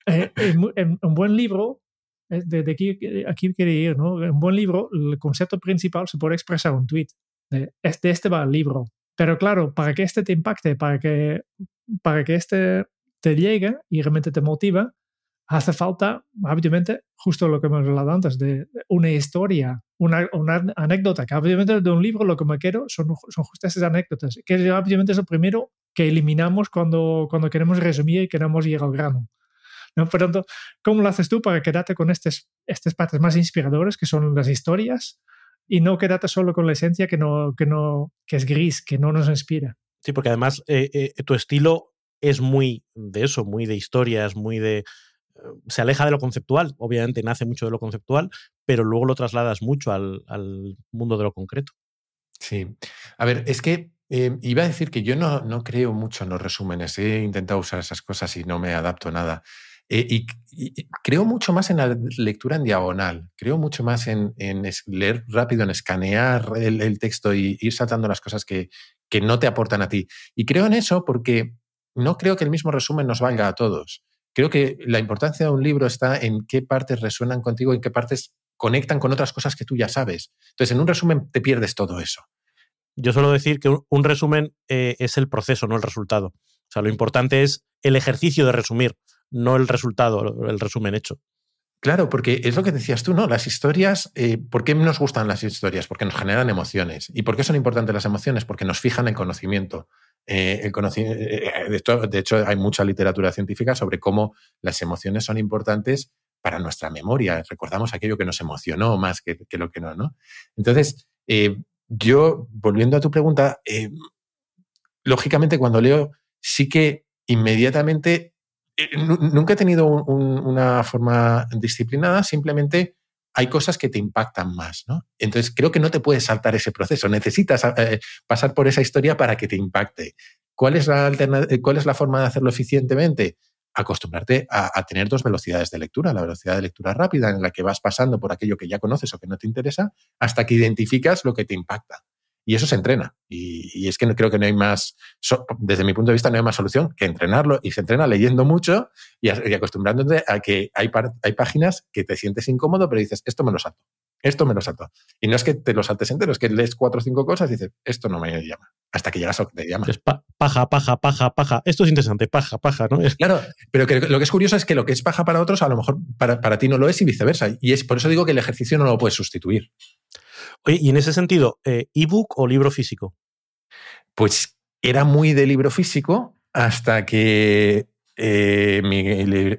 [SPEAKER 2] eh, en, un buen libro eh, de, aquí aquí quiere ir no en un buen libro el concepto principal se puede expresar en un tweet de este, este va el libro pero claro para que este te impacte para que para que este te llegue y realmente te motiva hace falta, obviamente, justo lo que hemos hablado antes, de una historia, una, una, anécdota, que obviamente de un libro lo que me quiero son, son justo esas anécdotas, que obviamente es lo primero que eliminamos cuando, cuando queremos resumir y queremos ir al grano. ¿No? Por tanto, ¿cómo lo haces tú para quedarte con estas, partes más inspiradoras, que son las historias, y no quedarte solo con la esencia que, no, que, no, que es gris, que no nos inspira?
[SPEAKER 1] Sí, porque además eh, eh, tu estilo es muy de eso, muy de historias, muy de se aleja de lo conceptual, obviamente nace mucho de lo conceptual, pero luego lo trasladas mucho al, mundo de lo concreto.
[SPEAKER 3] Sí. A ver, es que eh, iba a decir que yo no, no, creo mucho en los resúmenes. He intentado usar esas cosas y no me adapto nada. Eh, y, creo mucho más en la lectura en diagonal. Creo mucho más en, leer rápido, en escanear el, texto y ir saltando las cosas que, que no te aportan a ti. Y creo en eso porque no creo que el mismo resumen nos valga a todos creo que la importancia de un libro está en qué partes resuenan contigo y qué partes conectan con otras cosas que tú ya sabes. Entonces, en un resumen te pierdes todo eso.
[SPEAKER 1] Yo suelo decir que un resumen eh, es el proceso, no el resultado. O sea, lo importante es el ejercicio de resumir, no el resultado, el resumen hecho.
[SPEAKER 3] Claro, porque es lo que decías tú, ¿no? Las historias, eh, ¿por qué nos gustan las historias? Porque nos generan emociones. ¿Y por qué son importantes las emociones? Porque nos fijan el conocimiento. Eh, el conocimiento de, hecho, hay mucha literatura científica sobre cómo las emociones son importantes para nuestra memoria. Recordamos aquello que nos emocionó más que, lo que no, ¿no? Entonces, yo, volviendo a tu pregunta, lógicamente cuando leo, sí que inmediatamente eh, nunca he tenido una forma disciplinada, simplemente hay cosas que te impactan más, ¿no? Entonces creo que no te puedes saltar ese proceso, necesitas eh, pasar por esa historia para que te impacte. ¿Cuál es la, eh, ¿Cuál es la forma de hacerlo eficientemente? Acostumbrarte a, tener dos velocidades de lectura, la velocidad de lectura rápida en la que vas pasando por aquello que ya conoces o que no te interesa, hasta que identificas lo que te impacta. Y eso se entrena. Y, es que creo que no hay más, desde mi punto de vista, no hay más solución que entrenarlo. Y se entrena leyendo mucho y, acostumbrándote a que hay, hay páginas que te sientes incómodo, pero dices, esto me lo salto. Esto me lo salto. Y no es que te lo saltes entero, es que lees cuatro o cinco cosas y dices, esto no me llama. Hasta que llegas a lo que te llama.
[SPEAKER 1] Es paja, paja, paja, paja. Esto es interesante, paja, paja, ¿no?
[SPEAKER 3] Claro, pero lo que es curioso es que lo que es paja para otros, a lo mejor para, para ti no lo es y viceversa. Y es por eso digo que el ejercicio no lo puedes sustituir.
[SPEAKER 1] Oye, y en ese sentido, eh, ¿ebook o libro físico?
[SPEAKER 3] Pues era muy de libro físico hasta que eh, mi,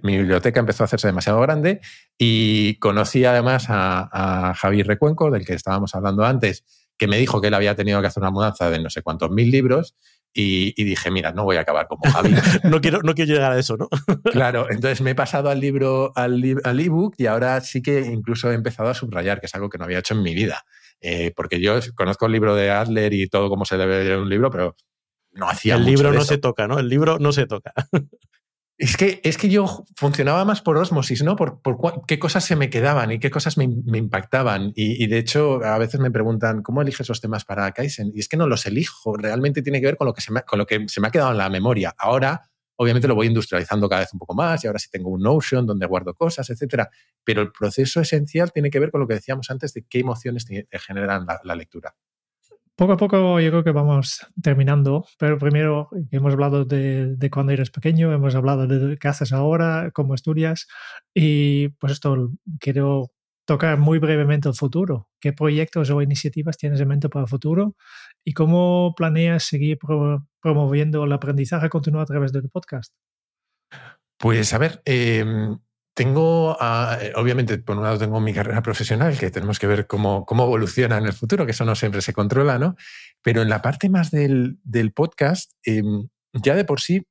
[SPEAKER 3] biblioteca empezó a hacerse demasiado grande y conocí además a, Javier Recuenco, del que estábamos hablando antes, que me dijo que él había tenido que hacer una mudanza de no sé cuántos mil libros y, dije, mira, no voy a acabar como Javi.
[SPEAKER 1] no, quiero, no quiero llegar a eso, ¿no?
[SPEAKER 3] claro, entonces me he pasado al libro, al, al ebook y ahora sí que incluso he empezado a subrayar, que es algo que no había hecho en mi vida. Eh, porque yo conozco el libro de Adler y todo cómo se debe leer un libro, pero no hacía
[SPEAKER 1] El libro no se toca, ¿no? El libro no se toca.
[SPEAKER 3] Es que, es que yo funcionaba más por osmosis, ¿no? Por, por qué cosas se me quedaban y qué cosas me, me impactaban. Y, de hecho, a veces me preguntan, ¿cómo eliges los temas para Kaizen? Y es que no los elijo, realmente tiene que ver con lo que se me, con lo que se me ha quedado en la memoria. Ahora, obviamente, lo voy industrializando cada vez un poco más y ahora sí tengo un Notion donde guardo cosas, etcétera. Pero el proceso esencial tiene que ver con lo que decíamos antes de qué emociones generan la lectura.
[SPEAKER 2] Poco a poco yo creo que vamos terminando, pero primero hemos hablado de, cuando eres pequeño, hemos hablado de qué haces ahora, cómo estudias y pues esto quiero tocar muy brevemente el futuro. ¿Qué proyectos o iniciativas tienes en mente para el futuro y cómo planeas seguir promoviendo el aprendizaje continuo a través de tu podcast?
[SPEAKER 3] Pues a ver, em, tengo, ah, obviamente, por un lado tengo mi carrera profesional, que tenemos que ver cómo, cómo evoluciona en el futuro, que eso no siempre se controla, ¿no? Pero en la parte más del, del podcast, em, ya de por sí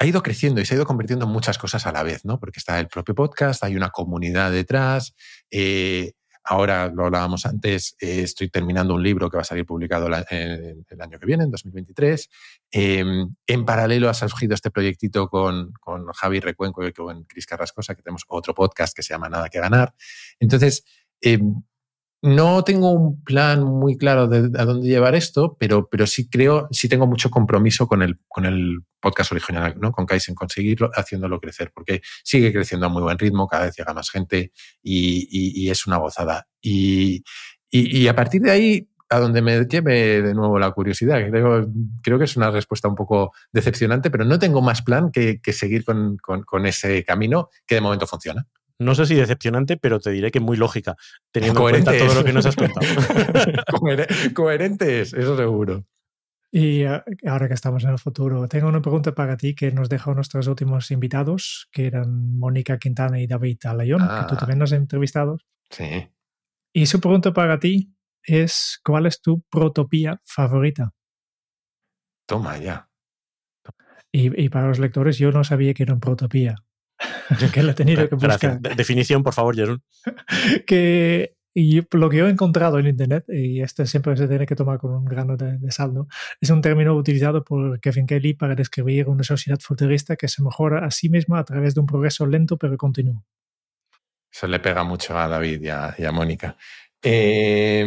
[SPEAKER 3] ha ido creciendo y se ha ido convirtiendo en muchas cosas a la vez, ¿no? Porque está el propio podcast, hay una comunidad detrás, eh, Ahora, lo hablábamos antes, eh, estoy terminando un libro que va a salir publicado el, año que viene, en 2023. Em, en paralelo ha surgido este proyectito con, con Javi Recuenco y con Cris Carrascosa, que tenemos otro podcast que se llama Nada que Ganar. Entonces, em, no tengo un plan muy claro de a dónde llevar esto, pero, pero sí creo, sí tengo mucho compromiso con el, con el podcast original, ¿no? Con Kaizen, conseguirlo, haciéndolo crecer, porque sigue creciendo a muy buen ritmo, cada vez llega más gente y, es una gozada. Y, y, a partir de ahí, a donde me lleve de nuevo la curiosidad, creo, creo que es una respuesta un poco decepcionante, pero no tengo más plan que, que seguir con, con, con ese camino que de momento funciona
[SPEAKER 1] no sé si decepcionante, pero te diré que muy lógica, teniendo en cuenta todo lo que nos has contado.
[SPEAKER 3] Coherentes, eso seguro.
[SPEAKER 2] Y eh, ahora que estamos en el futuro, tengo una pregunta para ti que nos dejó nuestros últimos invitados, que eran Mónica Quintana y David Alayón, que tú ah. también nos has entrevistado.
[SPEAKER 3] Sí.
[SPEAKER 2] Y su pregunta para ti es, ¿cuál es tu protopía favorita?
[SPEAKER 3] Toma ya.
[SPEAKER 2] Y, y, para los lectores, yo no sabía que era un protopía. que lo he tenido que buscar.
[SPEAKER 1] Definición, por favor, Jerón.
[SPEAKER 2] que y lo que yo he encontrado en Internet, y esto siempre se tiene que tomar con un grano de, saldo, es un término utilizado por Kevin Kelly para describir una sociedad futurista que se mejora a sí misma a través de un progreso lento pero continuo.
[SPEAKER 3] Eso le pega mucho a David y a, Mónica. Eh,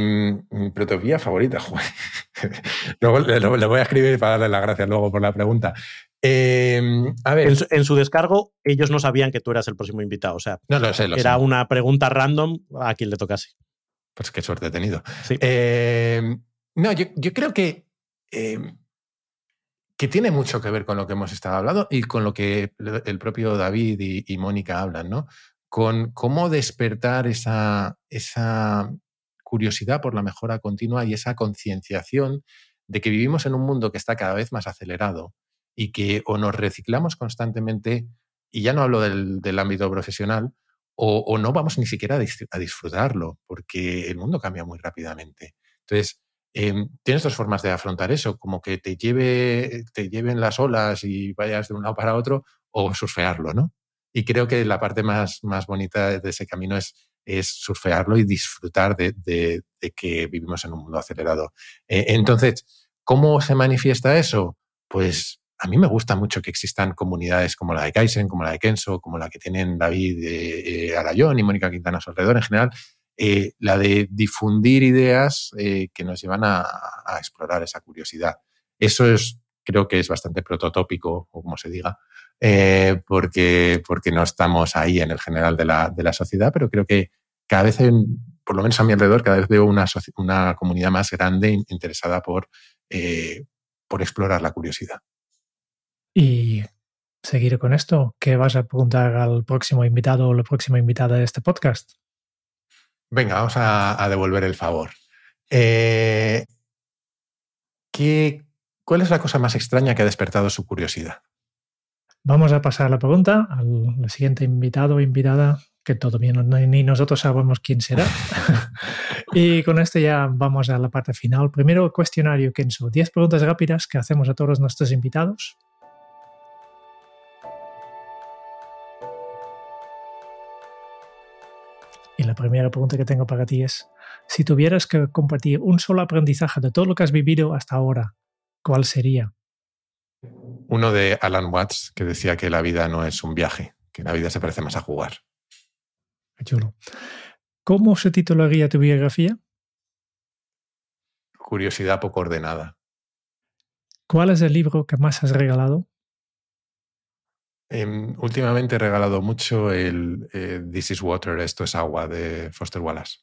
[SPEAKER 3] mi protopía favorita, luego le, voy a escribir para darle las gracias luego por la pregunta. Em, a ver.
[SPEAKER 1] En su, descargo, ellos no sabían que tú eras el próximo invitado. O sea,
[SPEAKER 3] no lo sé,
[SPEAKER 1] era una pregunta random a quien le tocase.
[SPEAKER 3] Pues qué suerte he tenido. Em, no, yo, creo que, em, que tiene mucho que ver con lo que hemos estado hablando y con lo que el propio David y, Mónica hablan, ¿no? con cómo despertar esa, esa curiosidad por la mejora continua y esa concienciación de que vivimos en un mundo que está cada vez más acelerado y que o nos reciclamos constantemente, y ya no hablo del, ámbito profesional, o, no vamos ni siquiera a, disfrutarlo, porque el mundo cambia muy rápidamente. Entonces, em, tienes dos formas de afrontar eso, como que te, lleve, te lleven las olas y vayas de un lado para otro, o surfearlo, ¿no? Y creo que la parte más, más bonita de ese camino es, es surfearlo y disfrutar de, que vivimos en un mundo acelerado. Eh, entonces, ¿cómo se manifiesta eso? Pues a mí me gusta mucho que existan comunidades como la de Kaizen, como la de Kenso, como la que tienen David eh, eh Alayón y Mónica Quintana a su alrededor en general, eh, la de difundir ideas que nos llevan a, a, explorar esa curiosidad. Eso es, creo que es bastante prototópico, o como se diga, eh, porque, porque no estamos ahí en el general de la, de la sociedad, pero creo que cada vez, por lo menos a mi alrededor, cada vez veo una, una comunidad más grande interesada por, eh, por explorar la curiosidad.
[SPEAKER 2] Y seguir con esto, ¿qué vas a preguntar al próximo invitado o la próxima invitada de este podcast?
[SPEAKER 3] Venga, vamos a, devolver el favor. Eh, ¿qué, ¿Cuál es la cosa más extraña que ha despertado su curiosidad?
[SPEAKER 2] Vamos a pasar la pregunta al, siguiente invitado o invitada, que todavía ni nosotros sabemos quién será. y con esto ya vamos a la parte final. Primero, cuestionario Kenzo. Diez preguntas rápidas que hacemos a todos nuestros invitados. Y la primera pregunta que tengo para ti es, si tuvieras que compartir un solo aprendizaje de todo lo que has vivido hasta ahora, ¿cuál sería?
[SPEAKER 3] Uno de Alan Watts que decía que la vida no es un viaje, que la vida se parece más a jugar.
[SPEAKER 2] Chulo. ¿Cómo se titularía tu biografía?
[SPEAKER 3] Curiosidad poco ordenada.
[SPEAKER 2] ¿Cuál es el libro que más has regalado?
[SPEAKER 3] Em, últimamente he regalado mucho el eh, This is Water, esto es agua, de Foster Wallace.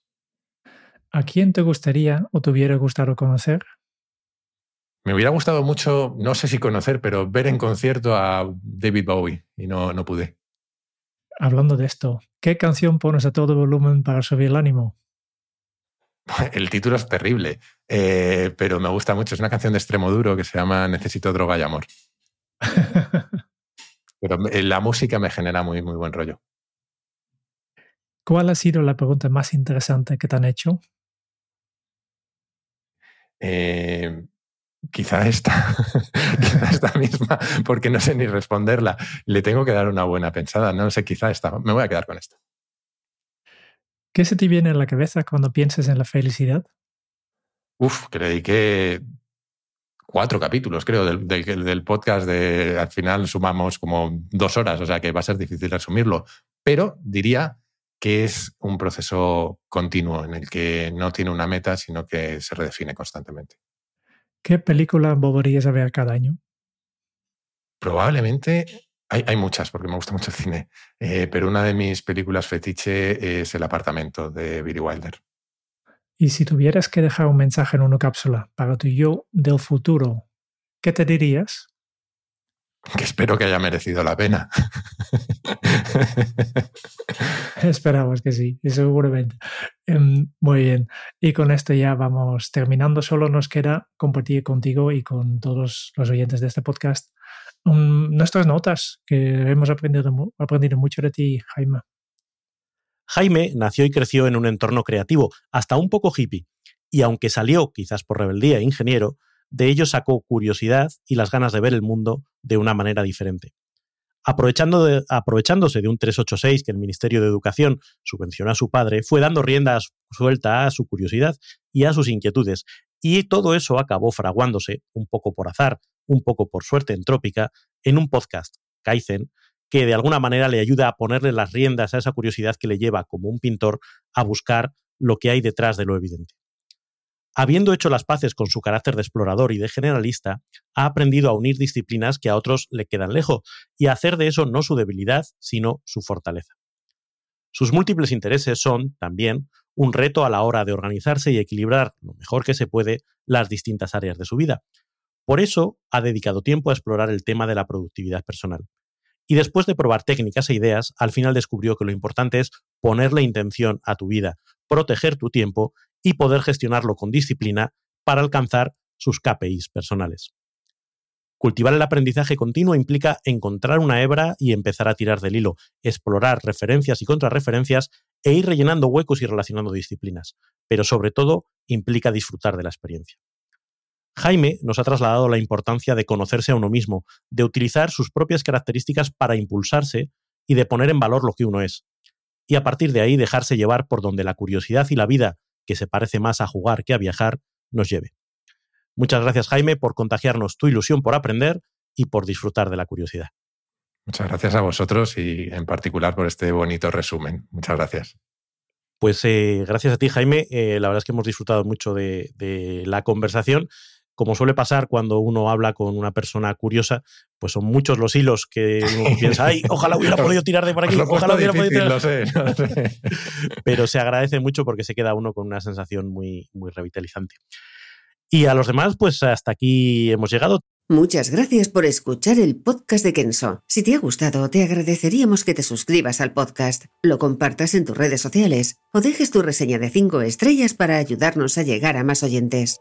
[SPEAKER 2] ¿A quién te gustaría o te hubiera gustado conocer?
[SPEAKER 3] Me hubiera gustado mucho, no sé si conocer, pero ver en concierto a David Bowie y no, no pude.
[SPEAKER 2] Hablando de esto, ¿qué canción pones a todo volumen para subir el ánimo?
[SPEAKER 3] El título es terrible, eh, pero me gusta mucho. Es una canción de extremo duro que se llama Necesito droga y amor. pero la música me genera muy, muy buen rollo.
[SPEAKER 2] ¿Cuál ha sido la pregunta más interesante que te han hecho?
[SPEAKER 3] Eh, quizá esta, quizá esta misma, porque no sé ni responderla. Le tengo que dar una buena pensada. No sé, quizá esta. Me voy a quedar con esta.
[SPEAKER 2] ¿Qué se te viene a la cabeza cuando piensas en la felicidad?
[SPEAKER 3] Uf, creí que cuatro capítulos, creo, del, del, podcast. De, al final sumamos como dos horas, o sea que va a ser difícil resumirlo. Pero diría que es un proceso continuo en el que no tiene una meta, sino que se redefine constantemente.
[SPEAKER 2] ¿Qué película volverías a ver cada año?
[SPEAKER 3] Probablemente hay, muchas, porque me gusta mucho el cine, eh, pero una de mis películas fetiche es El apartamento de Billy Wilder.
[SPEAKER 2] Y si tuvieras que dejar un mensaje en una cápsula para tu yo del futuro, ¿qué te dirías?
[SPEAKER 3] Que espero que haya merecido la pena.
[SPEAKER 2] Esperamos que sí, seguramente. Em, muy bien. Y con esto ya vamos terminando. Solo nos queda compartir contigo y con todos los oyentes de este podcast nuestras notas, que hemos aprendido, aprendido mucho de ti, Jaime.
[SPEAKER 1] Jaime nació y creció en un entorno creativo, hasta un poco hippie, y aunque salió, quizás por rebeldía, ingeniero, de ello sacó curiosidad y las ganas de ver el mundo de una manera diferente. Aprovechando aprovechándose de un 386 que el Ministerio de Educación subvencionó a su padre, fue dando rienda suelta a su curiosidad y a sus inquietudes, y todo eso acabó fraguándose, un poco por azar, un poco por suerte entrópica, en un podcast, Kaizen, que de alguna manera le ayuda a ponerle las riendas a esa curiosidad que le lleva como un pintor a buscar lo que hay detrás de lo evidente. Habiendo hecho las paces con su carácter de explorador y de generalista, ha aprendido a unir disciplinas que a otros le quedan lejos y a hacer de eso no su debilidad, sino su fortaleza. Sus múltiples intereses son, también, un reto a la hora de organizarse y equilibrar lo mejor que se puede las distintas áreas de su vida. Por eso ha dedicado tiempo a explorar el tema de la productividad personal. Y después de probar técnicas e ideas, al final descubrió que lo importante es ponerle intención a tu vida, proteger tu tiempo y poder gestionarlo con disciplina para alcanzar sus KPIs personales. Cultivar el aprendizaje continuo implica encontrar una hebra y empezar a tirar del hilo, explorar referencias y contrarreferencias e ir rellenando huecos y relacionando disciplinas, pero sobre todo implica disfrutar de la experiencia. Jaime nos ha trasladado la importancia de conocerse a uno mismo, de utilizar sus propias características para impulsarse y de poner en valor lo que uno es. Y a partir de ahí dejarse llevar por donde la curiosidad y la vida, que se parece más a jugar que a viajar, nos lleve. Muchas gracias Jaime por contagiarnos tu ilusión por aprender y por disfrutar de la curiosidad.
[SPEAKER 3] Muchas gracias a vosotros y en particular por este bonito resumen. Muchas gracias.
[SPEAKER 1] Pues eh, gracias a ti, Jaime. Eh, la verdad es que hemos disfrutado mucho de, la conversación. Como suele pasar cuando uno habla con una persona curiosa, pues son muchos los hilos que uno piensa, ay, ojalá hubiera podido tirar de por aquí, ojalá hubiera podido tirar.
[SPEAKER 3] Lo sé, lo sé.
[SPEAKER 1] Pero se agradece mucho porque se queda uno con una sensación muy, muy revitalizante. Y a los demás, pues hasta aquí hemos llegado.
[SPEAKER 4] Muchas gracias por escuchar el podcast de Kenso. Si te ha gustado, te agradeceríamos que te suscribas al podcast, lo compartas en tus redes sociales o dejes tu reseña de 5 estrellas para ayudarnos a llegar a más oyentes.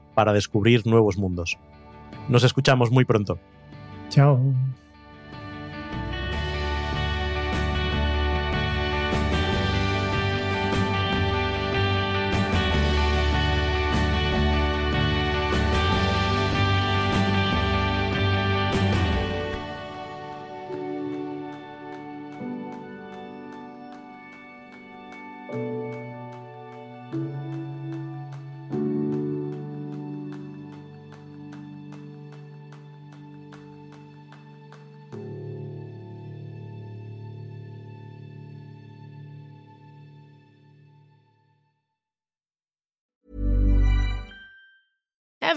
[SPEAKER 1] para descubrir nuevos mundos. Nos escuchamos muy pronto.
[SPEAKER 2] Chao.